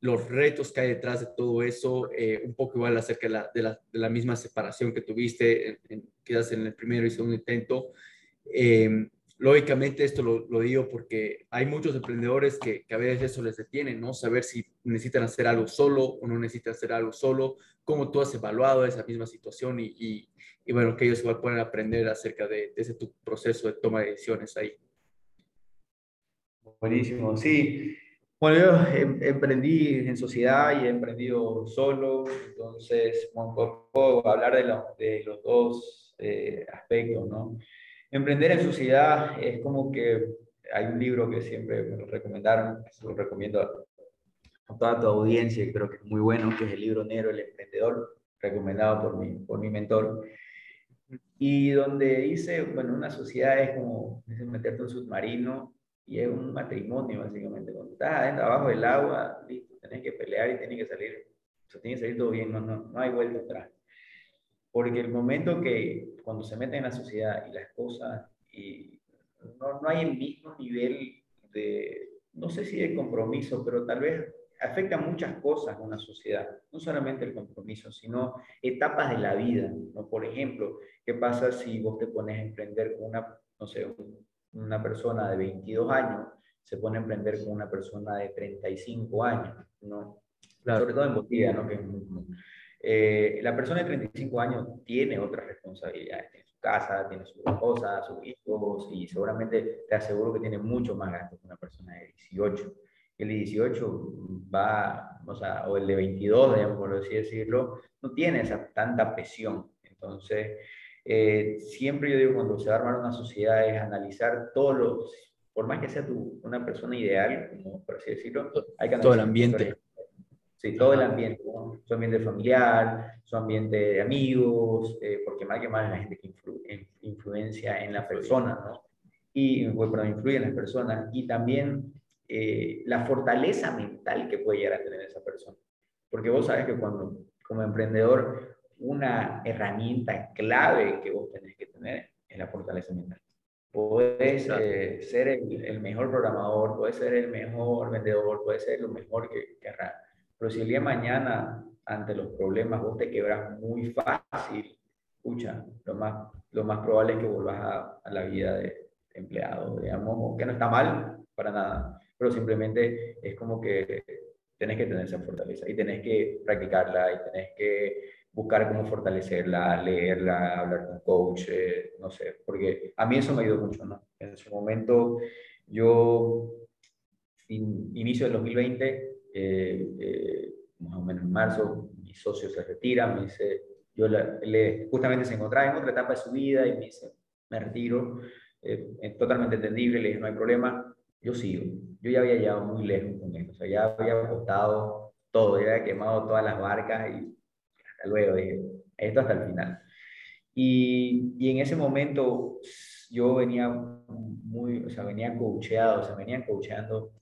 los retos que hay detrás de todo eso, eh, un poco igual acerca de la, de la, misma separación que tuviste, en, quizás en el primero y segundo intento. Em, lógicamente esto lo, digo porque hay muchos emprendedores que, que, a veces eso les detiene, ¿no? Saber si necesitan hacer algo solo o no necesitan hacer algo solo, cómo tú has evaluado esa misma situación y, y, bueno, que ellos igual pueden aprender acerca de, de, ese tu proceso de toma de decisiones ahí. Buenísimo, sí. Bueno, yo em, emprendí en sociedad y he emprendido solo, entonces puedo hablar de, de los dos eh, aspectos, ¿no? Emprender en sociedad es como que hay un libro que siempre me lo recomendaron, se lo recomiendo a, toda tu audiencia, creo que es muy bueno, que es el libro negro El Emprendedor, recomendado por mi, por mi mentor. Y donde dice, bueno, una sociedad es como dice, meterte un submarino y es un matrimonio, básicamente. Cuando estás adentro, abajo del agua, listo, tenés que pelear y tenés que salir, o sea, tiene que salir todo bien, no, no, no hay vuelta atrás. Porque el momento que cuando se mete en la sociedad y las cosas, y no, no hay el mismo nivel de, no sé si de compromiso, pero tal vez afecta muchas cosas en una sociedad, no solamente el compromiso, sino etapas de la vida. ¿no? Por ejemplo, ¿qué pasa si vos te pones a emprender con una, no sé, una persona de 22 años, se pone a emprender con una persona de 35 años? ¿no? Sobre todo en Bolivia, ¿no? Que eh, la persona de 35 años tiene otras responsabilidades, tiene su casa, tiene su esposa, sus hijos y seguramente te aseguro que tiene mucho más gastos que una persona de 18. El de 18 va, o sea, o el de 22, digamos, por así decirlo, no tiene esa tanta presión. Entonces, eh, siempre yo digo, cuando se va a armar una sociedad es analizar todos los, por más que sea tu, una persona ideal, como por así decirlo, hay que analizar todo el ambiente Sí, todo el ambiente, su ambiente familiar, su ambiente de amigos, eh, porque más que más la gente que influencia en la persona, ¿no? Y, bueno, influye en las personas. Y también eh, la fortaleza mental que puede llegar a tener esa persona. Porque vos sabes que cuando, como emprendedor, una herramienta clave que vos tenés que tener es la fortaleza mental. Puedes eh, ser el, mejor programador, puedes ser el mejor vendedor, puedes ser lo mejor que, que pero si el día de mañana, ante los problemas, vos te quebras muy fácil, escucha, lo más, lo más probable es que vuelvas a, a la vida de, empleado, digamos, que no está mal para nada, pero simplemente es como que tenés que tener esa fortaleza y tenés que practicarla y tenés que buscar cómo fortalecerla, leerla, hablar con coach, eh, no sé, porque a mí eso me ayudó mucho, ¿no? En su momento, yo, inicio del 2020, eh, eh, más o menos en marzo, mi socio se retira, me dice, yo le, justamente se encontraba en otra etapa de su vida y me dice, me retiro, eh, es totalmente entendible, le dije, no hay problema, yo sigo. Yo ya había llegado muy lejos con esto, o sea, ya había apostado todo, ya había quemado todas las barcas y hasta luego, dije, esto hasta el final. Y, y en ese momento yo venía muy, o sea, venía coacheado, o sea, venían coacheando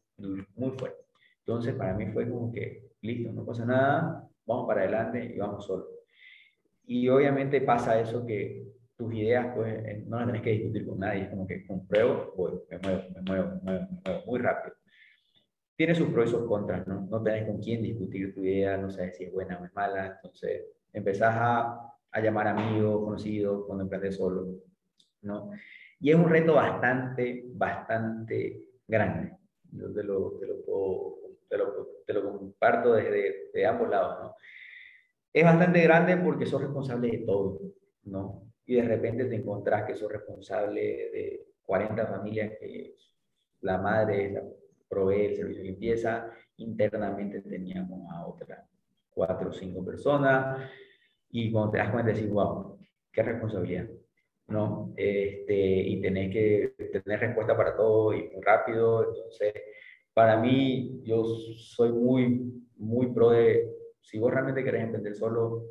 muy fuerte. Entonces, para mí fue como que, listo, no pasa nada, vamos para adelante y vamos solo. Y obviamente pasa eso que tus ideas, pues, no las tenés que discutir con nadie, es como que compruebo, voy, me muevo, me muevo, me muevo, me muevo muy rápido. Tiene sus pros y sus contras, ¿no? No tenés con quién discutir tu idea, no sabes si es buena o es mala, entonces empezás a, a llamar amigos, conocidos, cuando emprendes solo, ¿no? Y es un reto bastante, bastante grande. Yo te lo, te lo puedo te lo, te lo comparto desde de ambos lados, ¿no? Es bastante grande porque sos responsable de todo, ¿no? Y de repente te encontrás que sos responsable de 40 familias que la madre la provee el servicio de limpieza, internamente teníamos a otras cuatro o cinco personas, y cuando te das cuenta decís, wow, qué responsabilidad, ¿no? Este, y tenés que tener respuesta para todo y muy rápido, entonces para mí, yo soy muy, muy pro de, si vos realmente querés emprender solo,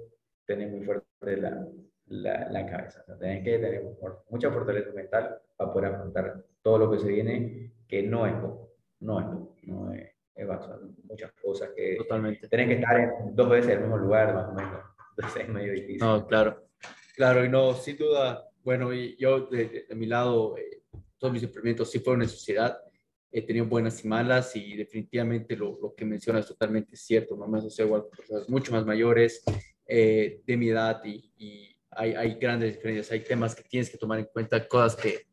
tenés muy fuerte la, la, la cabeza. O tenés que tener mucha fortaleza mental para poder afrontar todo lo que se viene, que no es poco, no es no es, es muchas cosas que Totalmente. tenés que estar en dos veces en el mismo lugar, más o menos. Entonces es medio difícil. No, claro. Claro, y no, sin duda, bueno, y yo de, de, mi lado, eh, todos mis emprendimientos sí fueron en sociedad, he tenido buenas y malas y definitivamente lo, lo que mencionas es totalmente cierto, no me asocio igual con personas mucho más mayores eh, de mi edad y, y hay, hay, grandes diferencias, hay temas que tienes que tomar en cuenta, cosas que,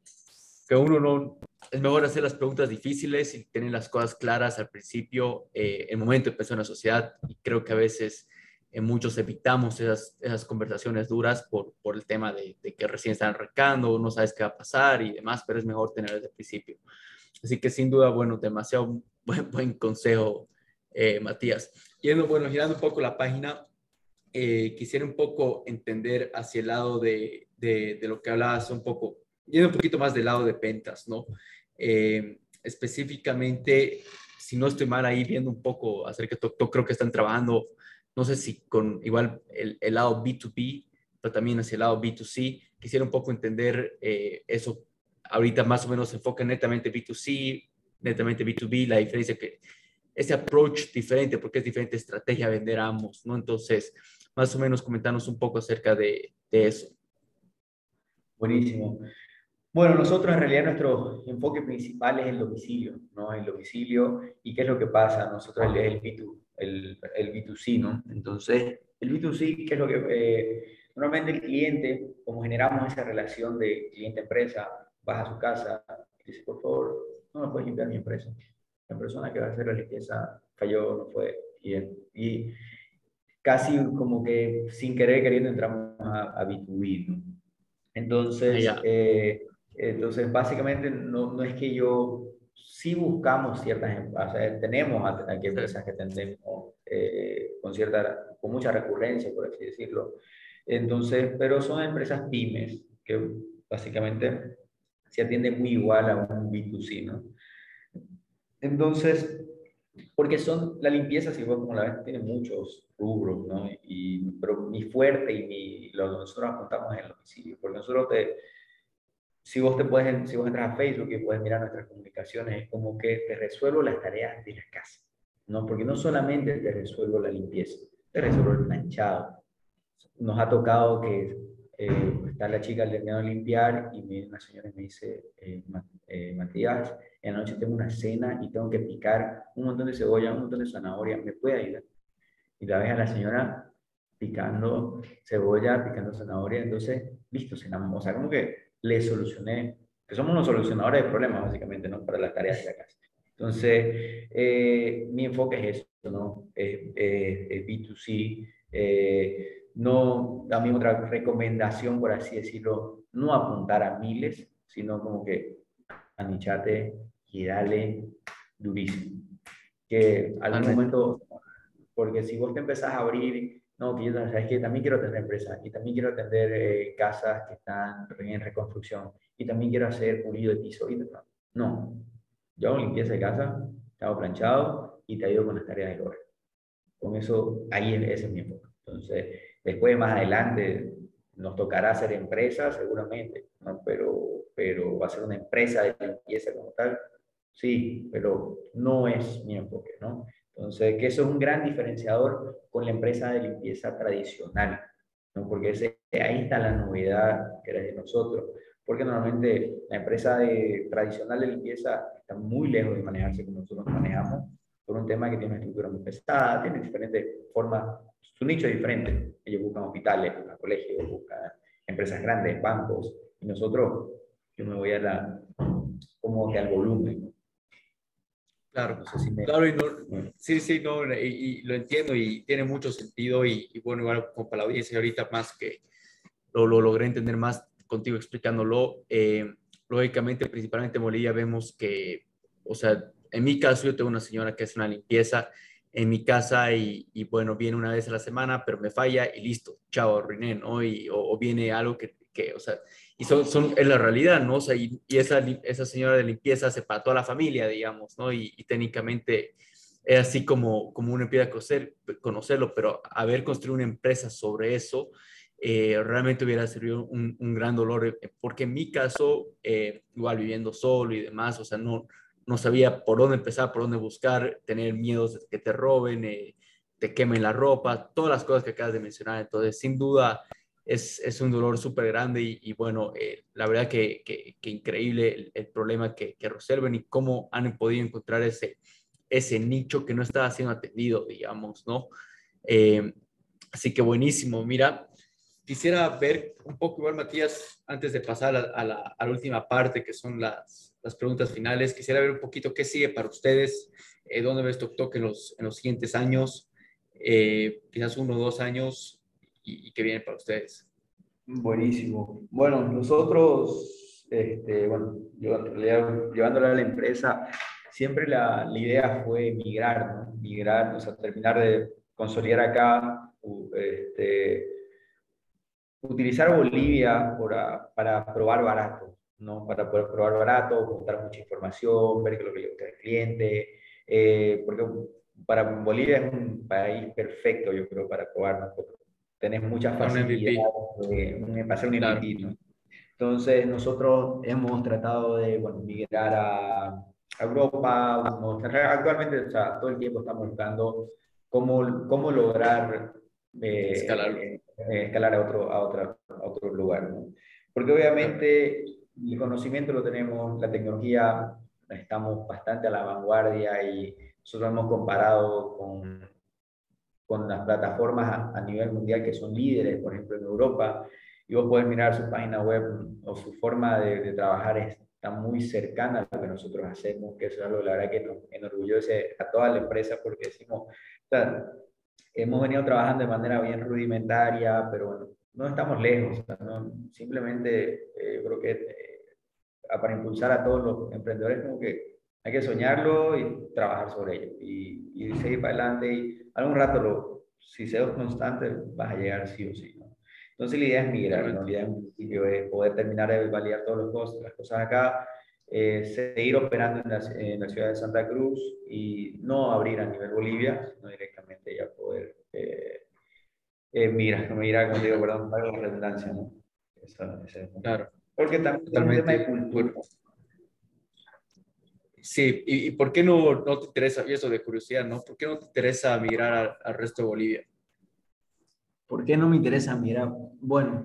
que uno no, es mejor hacer las preguntas difíciles y tener las cosas claras al principio, eh, el momento de empezar una sociedad y creo que a veces en eh, muchos evitamos esas, esas conversaciones duras por, por el tema de, de, que recién están arrancando, no sabes qué va a pasar y demás, pero es mejor tener desde el principio. Así que sin duda, bueno, demasiado buen, buen consejo, eh, Matías. Yendo, bueno, girando un poco la página, eh, quisiera un poco entender hacia el lado de, de, de, lo que hablabas un poco, yendo un poquito más del lado de ventas, ¿no? Eh, específicamente, si no estoy mal ahí viendo un poco acerca de TokTok, creo que están trabajando, no sé si con igual el, el lado B2B, pero también hacia el lado B2C. Quisiera un poco entender eh, eso. Ahorita más o menos se enfoca netamente B2C, netamente B2B, la diferencia que ese approach diferente, porque es diferente estrategia vender ambos, ¿no? Entonces, más o menos comentarnos un poco acerca de, de eso. Buenísimo. Bueno, nosotros en realidad nuestro enfoque principal es el domicilio, ¿no? El domicilio y qué es lo que pasa. Nosotros el, el, B2, el, el B2C, ¿no? Entonces, el B2C, ¿qué es lo que... Eh, normalmente el cliente, como generamos esa relación de cliente-empresa, vas a su casa y dice, por favor, no me puedes limpiar mi empresa. La persona que va a hacer la limpieza falló, no fue bien. Y casi como que sin querer queriendo entramos a, a B2B, ¿no? Entonces, eh, entonces, básicamente no, no es que yo, sí buscamos ciertas, em, o sea, tenemos aquí empresas que tenemos eh, con, cierta, con mucha recurrencia, por así decirlo. Entonces, pero son empresas pymes que básicamente se atienden muy igual a un B2C, ¿no? Entonces, porque son, la limpieza, si vos como la ves, tiene muchos rubros, ¿no? Y, pero mi fuerte y mi, lo que nosotros apuntamos en el domicilio, porque nosotros te, si vos te puedes, si vos entras a Facebook y puedes mirar nuestras comunicaciones, es como que te resuelvo las tareas de la casa, ¿no? Porque no solamente te resuelvo la limpieza, te resuelvo el planchado. Nos ha tocado que eh, está la chica terminando de limpiar y una señora me dice, eh, eh, Matías, en la noche tengo una cena y tengo que picar un montón de cebolla, un montón de zanahoria, ¿me puede ayudar? Y la ves a la señora picando cebolla, picando zanahoria, entonces, listo, cenamos. O sea, como que le solucioné, que somos unos solucionadores de problemas, básicamente, ¿no? Para las tareas de la casa. Entonces, eh, mi enfoque es eso, ¿no? Es, B2C. Eh, no, también otra recomendación, por así decirlo, no apuntar a miles, sino como que anichate y dale durísimo. Que algún momento, porque si vos te empezás a abrir no, que yo ¿sabes que también quiero tener empresas y también quiero atender eh, casas que están en reconstrucción y también quiero hacer pulido de piso. Y, no, yo hago limpieza de casa, te hago planchado y te ayudo con las tareas de hogar. Con eso, ahí ese es mi enfoque. Entonces, después más adelante nos tocará hacer empresas seguramente, ¿no? pero, pero va a ser una empresa de limpieza como tal, sí, pero no es mi enfoque, ¿no? Entonces, que eso es un gran diferenciador con la empresa de limpieza tradicional, ¿no? porque ese, ahí está la novedad que era de nosotros, porque normalmente la empresa de, tradicional de limpieza está muy lejos de manejarse como nosotros manejamos, por un tema que tiene una estructura muy pesada, tiene diferentes formas, su nicho es diferente. Ellos buscan hospitales, buscan colegios, buscan empresas grandes, bancos, y nosotros, yo me voy a la, como que al volumen, Claro, claro y sí, sí, no, y, lo entiendo y tiene mucho sentido y, bueno, igual como para la audiencia ahorita más que lo, lo logré entender más contigo explicándolo, eh, lógicamente, principalmente en Bolivia vemos que, o sea, en mi caso yo tengo una señora que hace una limpieza en mi casa y, y bueno, viene una vez a la semana, pero me falla y listo, chao, arruiné, ¿no? Y, o viene algo que, que, o sea, y son, son, es la realidad, ¿no? O sea, y, esa, esa señora de limpieza hace para toda la familia, digamos, ¿no? Y, técnicamente es así como, como uno empieza a conocer, conocerlo, pero haber construido una empresa sobre eso eh, realmente hubiera servido un, un, gran dolor, eh, porque en mi caso, eh, igual viviendo solo y demás, o sea, no, no sabía por dónde empezar, por dónde buscar, tener miedos de que te roben, te quemen la ropa, todas las cosas que acabas de mencionar. Entonces, sin duda, es, es un dolor súper grande y, bueno, eh, la verdad que, que, increíble el, problema que, que, resuelven y cómo han podido encontrar ese, ese nicho que no estaba siendo atendido, digamos, ¿no? Eh, así que buenísimo, mira, quisiera ver un poco igual, Matías, antes de pasar a, la, última parte, que son las, las, preguntas finales, quisiera ver un poquito qué sigue para ustedes, eh, dónde ves TokTok en los, en los siguientes años, quizás uno o dos años, y, qué viene para ustedes. Buenísimo. Bueno, nosotros, este, bueno, llevándole a la empresa, siempre la, la idea fue migrar, ¿no? Migrar, o sea, terminar de consolidar acá, este, utilizar Bolivia para, para probar barato, ¿no? Para poder probar barato, contar mucha información, ver qué es lo que le gusta al cliente, eh, porque para Bolivia es un país perfecto, yo creo, para probar, tenés muchas facilidades para hacer un MVP, Entonces, nosotros hemos tratado de bueno, migrar a, Europa, actualmente, o sea, todo el tiempo estamos buscando cómo, cómo lograr eh, escalar, eh, escalar a, otro, a, otra, a otro lugar. ¿no? Porque obviamente el conocimiento lo tenemos, la tecnología, estamos bastante a la vanguardia y nosotros hemos comparado con, con las plataformas a, nivel mundial que son líderes, por ejemplo en Europa, y vos podés mirar su página web o su forma de, trabajar está muy cercana a lo que nosotros hacemos, que eso es algo, la verdad, que nos enorgullece a toda la empresa porque decimos, o sea, hemos venido trabajando de manera bien rudimentaria, pero bueno, no estamos lejos, ¿no? simplemente eh, creo que eh, para impulsar a todos los emprendedores como que hay que soñarlo y trabajar sobre ello y, y seguir para adelante y algún rato lo, si seas constante vas a llegar sí o sí. ¿no? Entonces la idea es migrar, la idea en principio es poder terminar de validar todos los costos, las cosas acá, eh, seguir operando en la, en la, ciudad de Santa Cruz y no abrir a nivel Bolivia, sino directamente ya poder eh, mira, no mira, como digo, perdón, para la redundancia, ¿no? claro. Porque también Totalmente. tema de cultura. Sí, ¿Y, por qué no, no te interesa, y eso de curiosidad, ¿no? ¿Por qué no te interesa migrar al, resto de Bolivia? ¿Por qué no me interesa migrar? Bueno,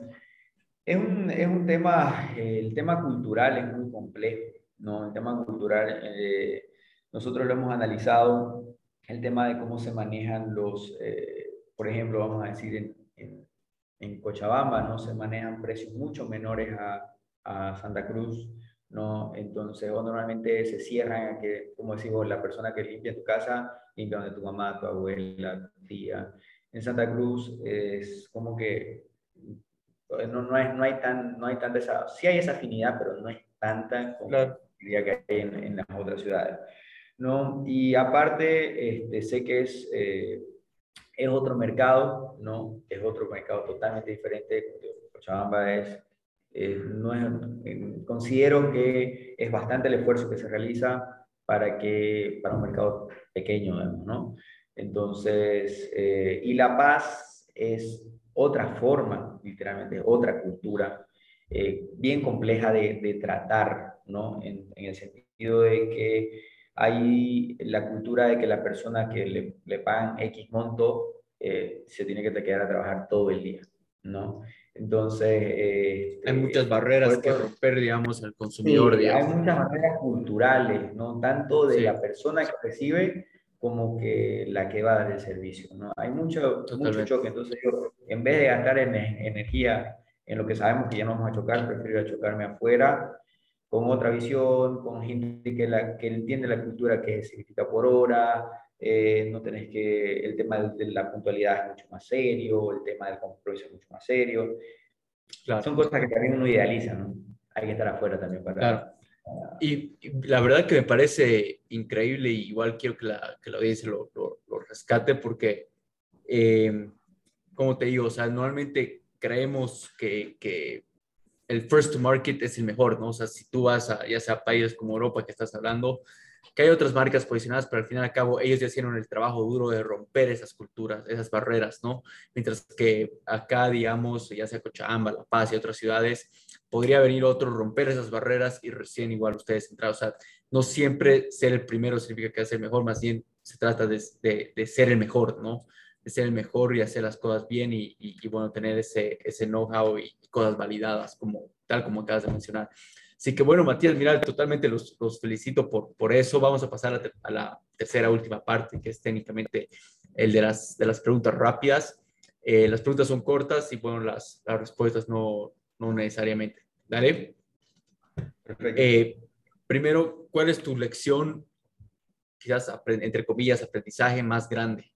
es un, es un tema, el tema cultural es muy complejo, ¿no? El tema cultural, eh, nosotros lo hemos analizado, el tema de cómo se manejan los, eh, por ejemplo, vamos a decir, en, en, Cochabamba no se manejan precios mucho menores a, a Santa Cruz, ¿no? Entonces, normalmente se cierran a que, como decimos, la persona que limpia tu casa, limpia donde tu mamá, tu abuela, tu tía. En Santa Cruz es como que no, no, hay, no hay tan, no hay tanta esa, sí hay esa afinidad, pero no es tanta como claro. que hay en, en, las otras ciudades. ¿no? Y aparte, este, sé que es, eh, es otro mercado, ¿no? Es otro mercado totalmente diferente. Cochabamba es, no es, considero que es bastante el esfuerzo que se realiza para, que, para un mercado pequeño, ¿no? Entonces, eh, y La Paz es otra forma, literalmente, otra cultura eh, bien compleja de, de tratar, ¿no? En, en, el sentido de que hay la cultura de que la persona que le, le pagan X monto eh, se tiene que quedar a trabajar todo el día, ¿no? Entonces... Eh, hay muchas barreras que romper, digamos, al consumidor, Hay muchas barreras culturales, ¿no? Tanto de la persona que recibe como que la que va a dar el servicio, ¿no? Hay mucho, mucho choque, entonces yo, en vez de gastar en, energía en lo que sabemos que ya no vamos a chocar, prefiero chocarme afuera con otra visión, con gente que, la, que entiende la cultura que significa por hora, eh, no tenés que, el tema de, la puntualidad es mucho más serio, el tema del compromiso es mucho más serio. Son cosas que también uno idealiza, ¿no? Hay que estar afuera también para... Claro. Y, la verdad que me parece increíble y igual quiero que la, que la audiencia lo, lo, rescate porque, eh, como te digo, o sea, normalmente creemos que, que el first to market es el mejor, ¿no? O sea, si tú vas a, ya sea países como Europa que estás hablando, que hay otras marcas posicionadas, pero al fin y al cabo ellos ya hicieron el trabajo duro de romper esas culturas, esas barreras, ¿no? Mientras que acá, digamos, ya sea Cochabamba, La Paz y otras ciudades, podría venir otro, romper esas barreras y recién igual ustedes entrar. O sea, no siempre ser el primero significa que ser mejor, más bien se trata de, de, ser el mejor, ¿no? De ser el mejor y hacer las cosas bien y, y, bueno, tener ese, ese know-how y cosas validadas, como, tal como acabas de mencionar. Así que bueno, Matías, mira, totalmente los, los felicito por, por eso. Vamos a pasar a, la tercera, última parte, que es técnicamente el de las, de las preguntas rápidas. Eh, las preguntas son cortas y bueno, las, las respuestas no, no necesariamente. Dale. Eh, primero, ¿cuál es tu lección, quizás entre comillas, aprendizaje más grande?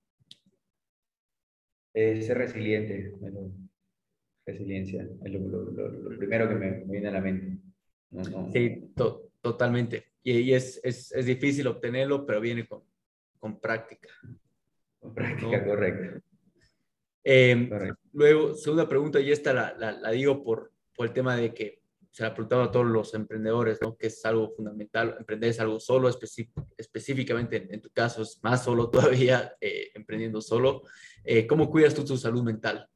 Eh, ser resiliente. Bueno, resiliencia es lo, lo, primero que me, me viene a la mente. Sí, totalmente. Y, es, es, es, difícil obtenerlo, pero viene con, con práctica. Con práctica, correcto. Em, luego, segunda pregunta, y esta la, la, digo por, por, el tema de que se ha preguntado a todos los emprendedores, ¿no? Que es algo fundamental. Emprender es algo solo, específicamente en, tu caso es más solo todavía, eh, emprendiendo solo. Eh, ¿Cómo cuidas tú tu salud mental?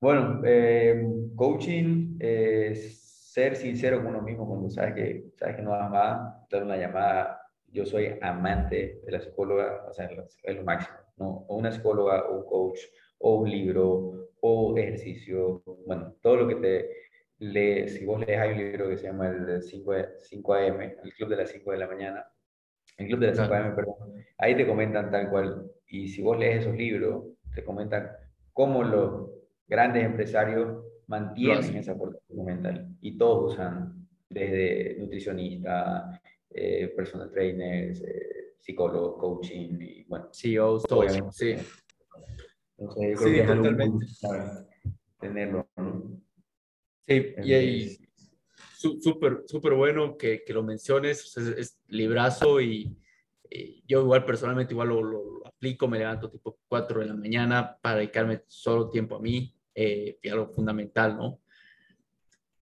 Bueno, eh, coaching es ser sincero con uno mismo cuando sabes que, sabes que no vas más, dar una llamada. Yo soy amante de la psicóloga, o sea, es lo máximo, ¿no? O una psicóloga o un coach o un libro o ejercicio, bueno, todo lo que te lee, si vos lees hay un libro que se llama el 5, 5 AM, el Club de las 5 de la mañana, el Club de las 5 AM, perdón, ahí te comentan tal cual, y si vos lees esos libros, te comentan cómo los grandes empresarios mantienen esa fortaleza mental, y todos usan desde nutricionista, eh, personal trainers, eh, psicólogos, coaching, y bueno. CEOs, todos, sí. Entonces, sí, creo que totalmente. tenerlo. Sí, y ahí súper, súper bueno que, que, lo menciones, es, librazo y, yo igual personalmente igual lo, aplico, me levanto tipo 4 de la mañana para dedicarme solo tiempo a mí, eh, algo fundamental, ¿no?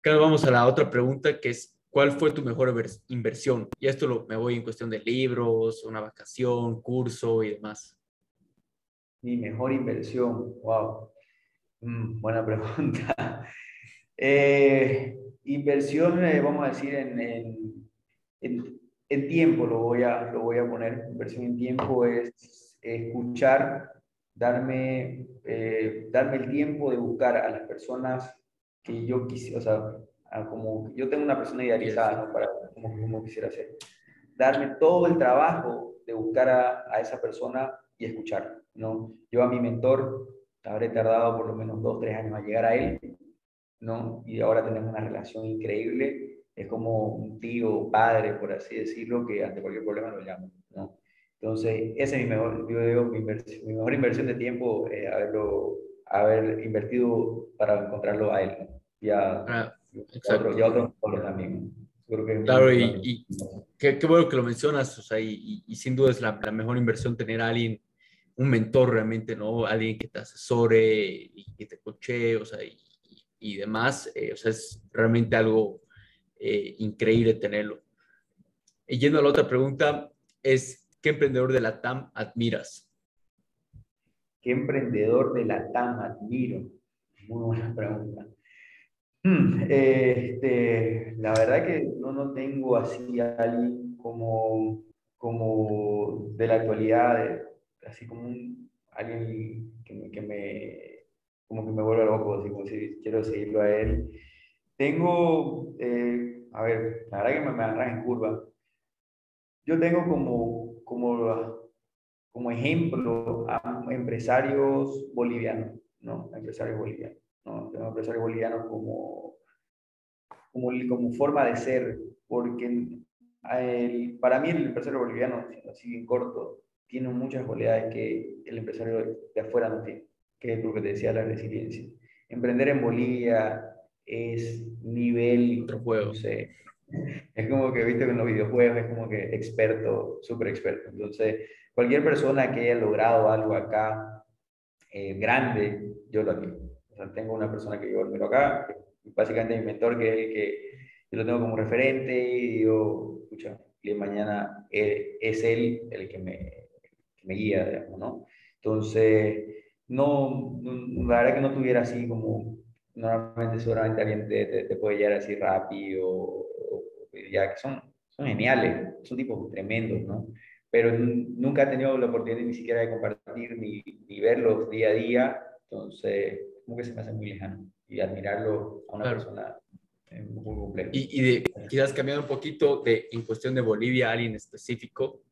Claro, vamos a la otra pregunta que es, ¿cuál fue tu mejor inversión? Y esto lo, me voy en cuestión de libros, una vacación, curso y demás. Mi mejor inversión, wow. Mm, buena pregunta. Eh, inversión, eh, vamos a decir, en, en, en, tiempo lo voy, a, lo voy a poner. Inversión en tiempo es escuchar, darme, eh, darme el tiempo de buscar a las personas que yo quisiera, o sea, como yo tengo una persona idealizada, ¿no? Para como, como, quisiera ser. Darme todo el trabajo de buscar a, a esa persona y escuchar. ¿no? Yo a mi mentor habré tardado por lo menos dos, tres años a llegar a él, ¿no? Y ahora tenemos una relación increíble. Es como un tío, padre, por así decirlo, que ante cualquier problema lo llamo, ¿no? Entonces, esa es mi mejor, yo digo, mi, inversión, mi mejor inversión de tiempo, eh, haberlo, haber invertido para encontrarlo a él, ya, ah, otro, ya otros también. claro, y, qué, qué, bueno que lo mencionas, o sea, y, y, sin duda es la, la, mejor inversión tener a alguien un mentor realmente, ¿no? Alguien que te asesore y que te coche, o sea, y, y demás. Eh, o sea, es realmente algo eh, increíble tenerlo. Y yendo a la otra pregunta, es, ¿qué emprendedor de la TAM admiras? ¿Qué emprendedor de la TAM admiro? Muy buena pregunta. Hmm, este, la verdad que no, no tengo así a alguien como, como de la actualidad, así como un, alguien que me, que me, como que me vuelve loco, así como si quiero seguirlo a él. Tengo, eh, a ver, la verdad que me, me agarran en curva. Yo tengo como, como, como ejemplo a empresarios bolivianos, ¿no? Empresarios bolivianos, ¿no? Tengo empresarios bolivianos como, como, como forma de ser, porque el, para mí el empresario boliviano, así en corto, tiene muchas cualidades que el empresario de afuera no tiene, que es lo que te decía, la resiliencia. Emprender en Bolivia es nivel... Otro juego. Es como que, viste, en los videojuegos es como que experto, súper experto. Entonces, cualquier persona que haya logrado algo acá eh, grande, yo lo admiro. O sea, tengo una persona que yo admiro acá, básicamente mi mentor, que es el que yo lo tengo como referente y yo, escucha, y mañana eh, es él el que me, me guía, digamos, ¿no? Entonces, no, la verdad que no tuviera así como, normalmente seguramente alguien te, te, puede llegar así rápido, ya que son, son geniales, son tipos tremendos, ¿no? Pero nunca he tenido la oportunidad ni siquiera de compartir ni, ni verlos día a día, entonces, como que se me hace muy lejano y admirarlo a una persona muy compleja. Y, y de, quizás cambiando un poquito de, en cuestión de Bolivia, alguien específico,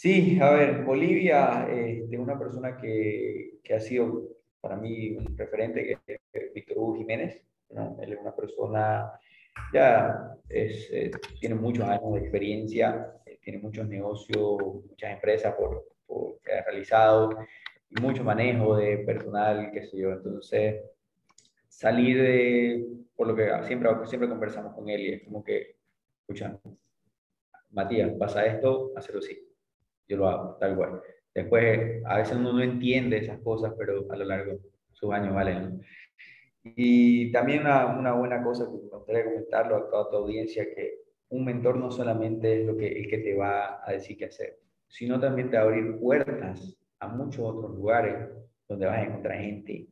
Sí, a ver, Bolivia, de este, una persona que, que, ha sido para mí un referente, que es Víctor Hugo Jiménez. Él es una persona, ya es, eh, tiene muchos años de experiencia, eh, tiene muchos negocios, muchas empresas por, por, que ha realizado, y mucho manejo de personal, qué sé yo. Entonces, salir de, por lo que siempre, siempre conversamos con él y es como que, escucha, Matías, pasa esto, hacerlo así yo lo hago, tal cual. Después, a veces uno no entiende esas cosas, pero a lo largo de sus años valen. Y también una, buena cosa que me gustaría comentarlo a toda tu audiencia, que un mentor no solamente es lo que, el que te va a decir qué hacer, sino también te va a abrir puertas a muchos otros lugares donde vas a encontrar gente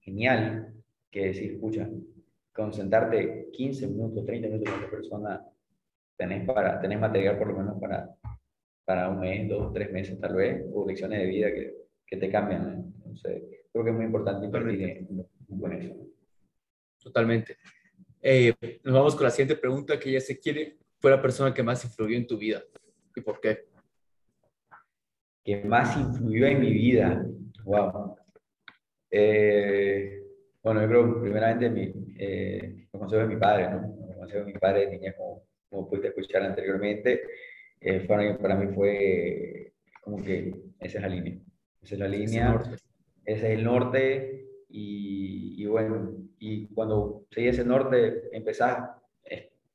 genial que decir, escucha, con sentarte 15 minutos, 30 minutos con otra persona, tenés, para, tenés material por lo menos para, para un mes, dos, tres meses tal vez, o lecciones de vida que, que te cambian. Entonces, creo que es muy importante invertir en, Totalmente. Eh, nos vamos con la siguiente pregunta que ya se quiere. ¿Fue la persona que más influyó en tu vida? ¿Y por qué? Que más influyó en mi vida. Wow. Eh, bueno, yo creo primeramente mi, eh, los consejos de mi padre, ¿no? Los consejos de mi padre como, como pudiste escuchar anteriormente, eh, para, para mí fue como que esa es la línea. Esa es la línea, ese es el norte y, y bueno, y cuando seguí ese norte, empezás,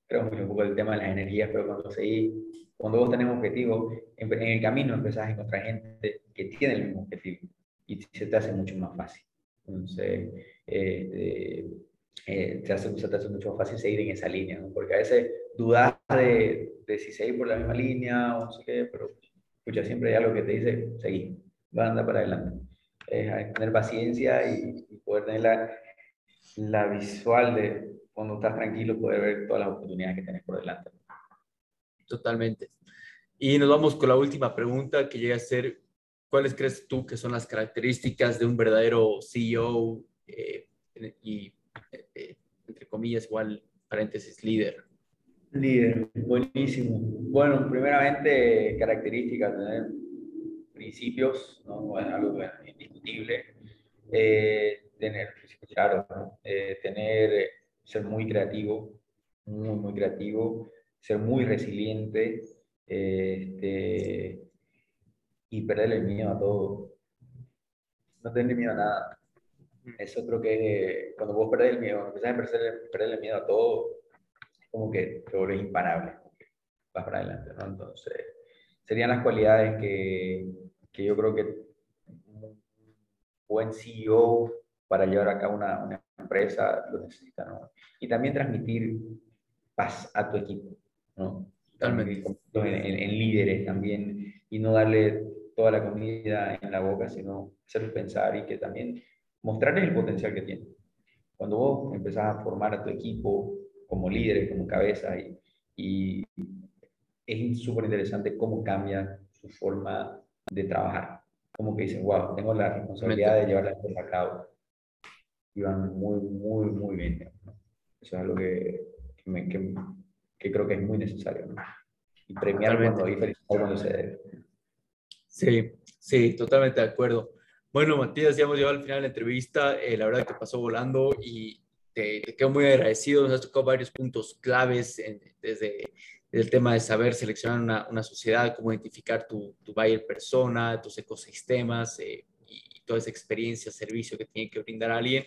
creo mucho un poco el tema de las energías, pero cuando seguí, cuando vos tenés un objetivo, en, el camino empezás a encontrar gente que tiene el mismo objetivo y se te hace mucho más fácil. Entonces, eh, eh, te, hace, se te hace mucho más fácil seguir en esa línea, ¿no? porque a veces dudas de, de, si seguir por la misma línea o no sé qué, pero escucha, siempre hay algo que te dice, seguí, va a andar para adelante. Es tener paciencia y, y poder tener la, la visual de cuando estás tranquilo, poder ver todas las oportunidades que tienes por delante. Totalmente. Y nos vamos con la última pregunta que llega a ser, ¿cuáles crees tú que son las características de un verdadero CEO eh, y, eh, entre comillas, igual, paréntesis, líder? Líder, buenísimo. Bueno, primeramente, características, tener principios, ¿no? es algo indiscutible. Eh, tener, claro, eh, tener, ser muy creativo, muy, muy creativo, ser muy resiliente este, y perder el miedo a todo. No tener miedo a nada. Eso creo que cuando vos perdés el miedo, empezás a perder, perder el miedo a todo, como que te vuelves imparable, vas para adelante, ¿no? Entonces, serían las cualidades que, que yo creo que un buen CEO para llevar a cabo una, una empresa lo necesita, ¿no? Y también transmitir paz a tu equipo, ¿no? También en, líderes también y no darle toda la comida en la boca, sino hacerlos pensar y que también mostrarles el potencial que tienen. Cuando vos empezás a formar a tu equipo como líderes, como cabeza, y, y es súper interesante cómo cambia su forma de trabajar. Como que dicen, wow, tengo la responsabilidad de llevar la empresa a cabo iban muy, muy, muy bien. Eso es algo que, que, que, creo que es muy necesario. Y premiar cuando, y felicitar cuando se debe. Sí, sí, totalmente de acuerdo. Bueno, Matías, ya hemos llegado al final de la entrevista. Eh, la verdad que pasó volando y te, quedo muy agradecido. Nos has tocado varios puntos claves desde, el tema de saber seleccionar una, una sociedad, cómo identificar tu, tu buyer persona, tus ecosistemas, eh, toda esa experiencia, servicio que tiene que brindar alguien.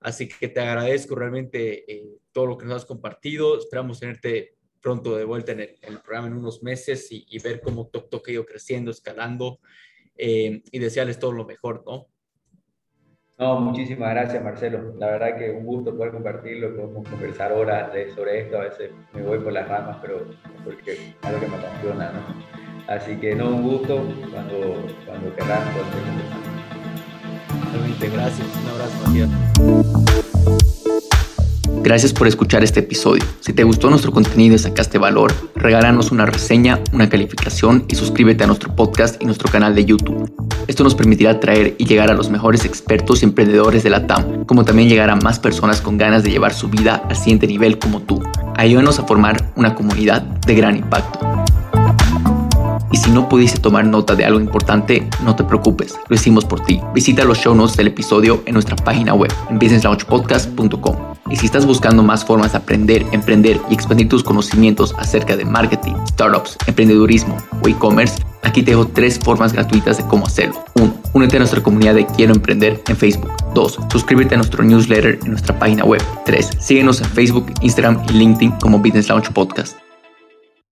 Así que te agradezco realmente eh, todo lo que nos has compartido. Esperamos tenerte pronto de vuelta en el, programa en unos meses y, ver cómo TokTok ha ido creciendo, escalando eh, y desearles todo lo mejor, ¿no? No, muchísimas gracias, Marcelo. La verdad que un gusto poder compartirlo, podemos conversar horas sobre esto. A veces me voy por las ramas, pero porque algo que me apasiona, ¿no? Así que no, un gusto cuando, cuando querrás, gracias. Un abrazo, Gracias por escuchar este episodio. Si te gustó nuestro contenido y sacaste valor, regálanos una reseña, una calificación y suscríbete a nuestro podcast y nuestro canal de YouTube. Esto nos permitirá traer y llegar a los mejores expertos y emprendedores de la TAM, como también llegar a más personas con ganas de llevar su vida al siguiente nivel como tú. Ayúdanos a formar una comunidad de gran impacto. Y si no pudiste tomar nota de algo importante, no te preocupes, lo hicimos por ti. Visita los show notes del episodio en nuestra página web, en businesslaunchpodcast.com. Y si estás buscando más formas de aprender, emprender y expandir tus conocimientos acerca de marketing, startups, emprendedurismo o e-commerce, aquí te dejo tres formas gratuitas de cómo hacerlo. 1. Únete a nuestra comunidad de Quiero Emprender en Facebook. 2. Suscríbete a nuestro newsletter en nuestra página web. 3. Síguenos en Facebook, Instagram y LinkedIn como Business Launch Podcast.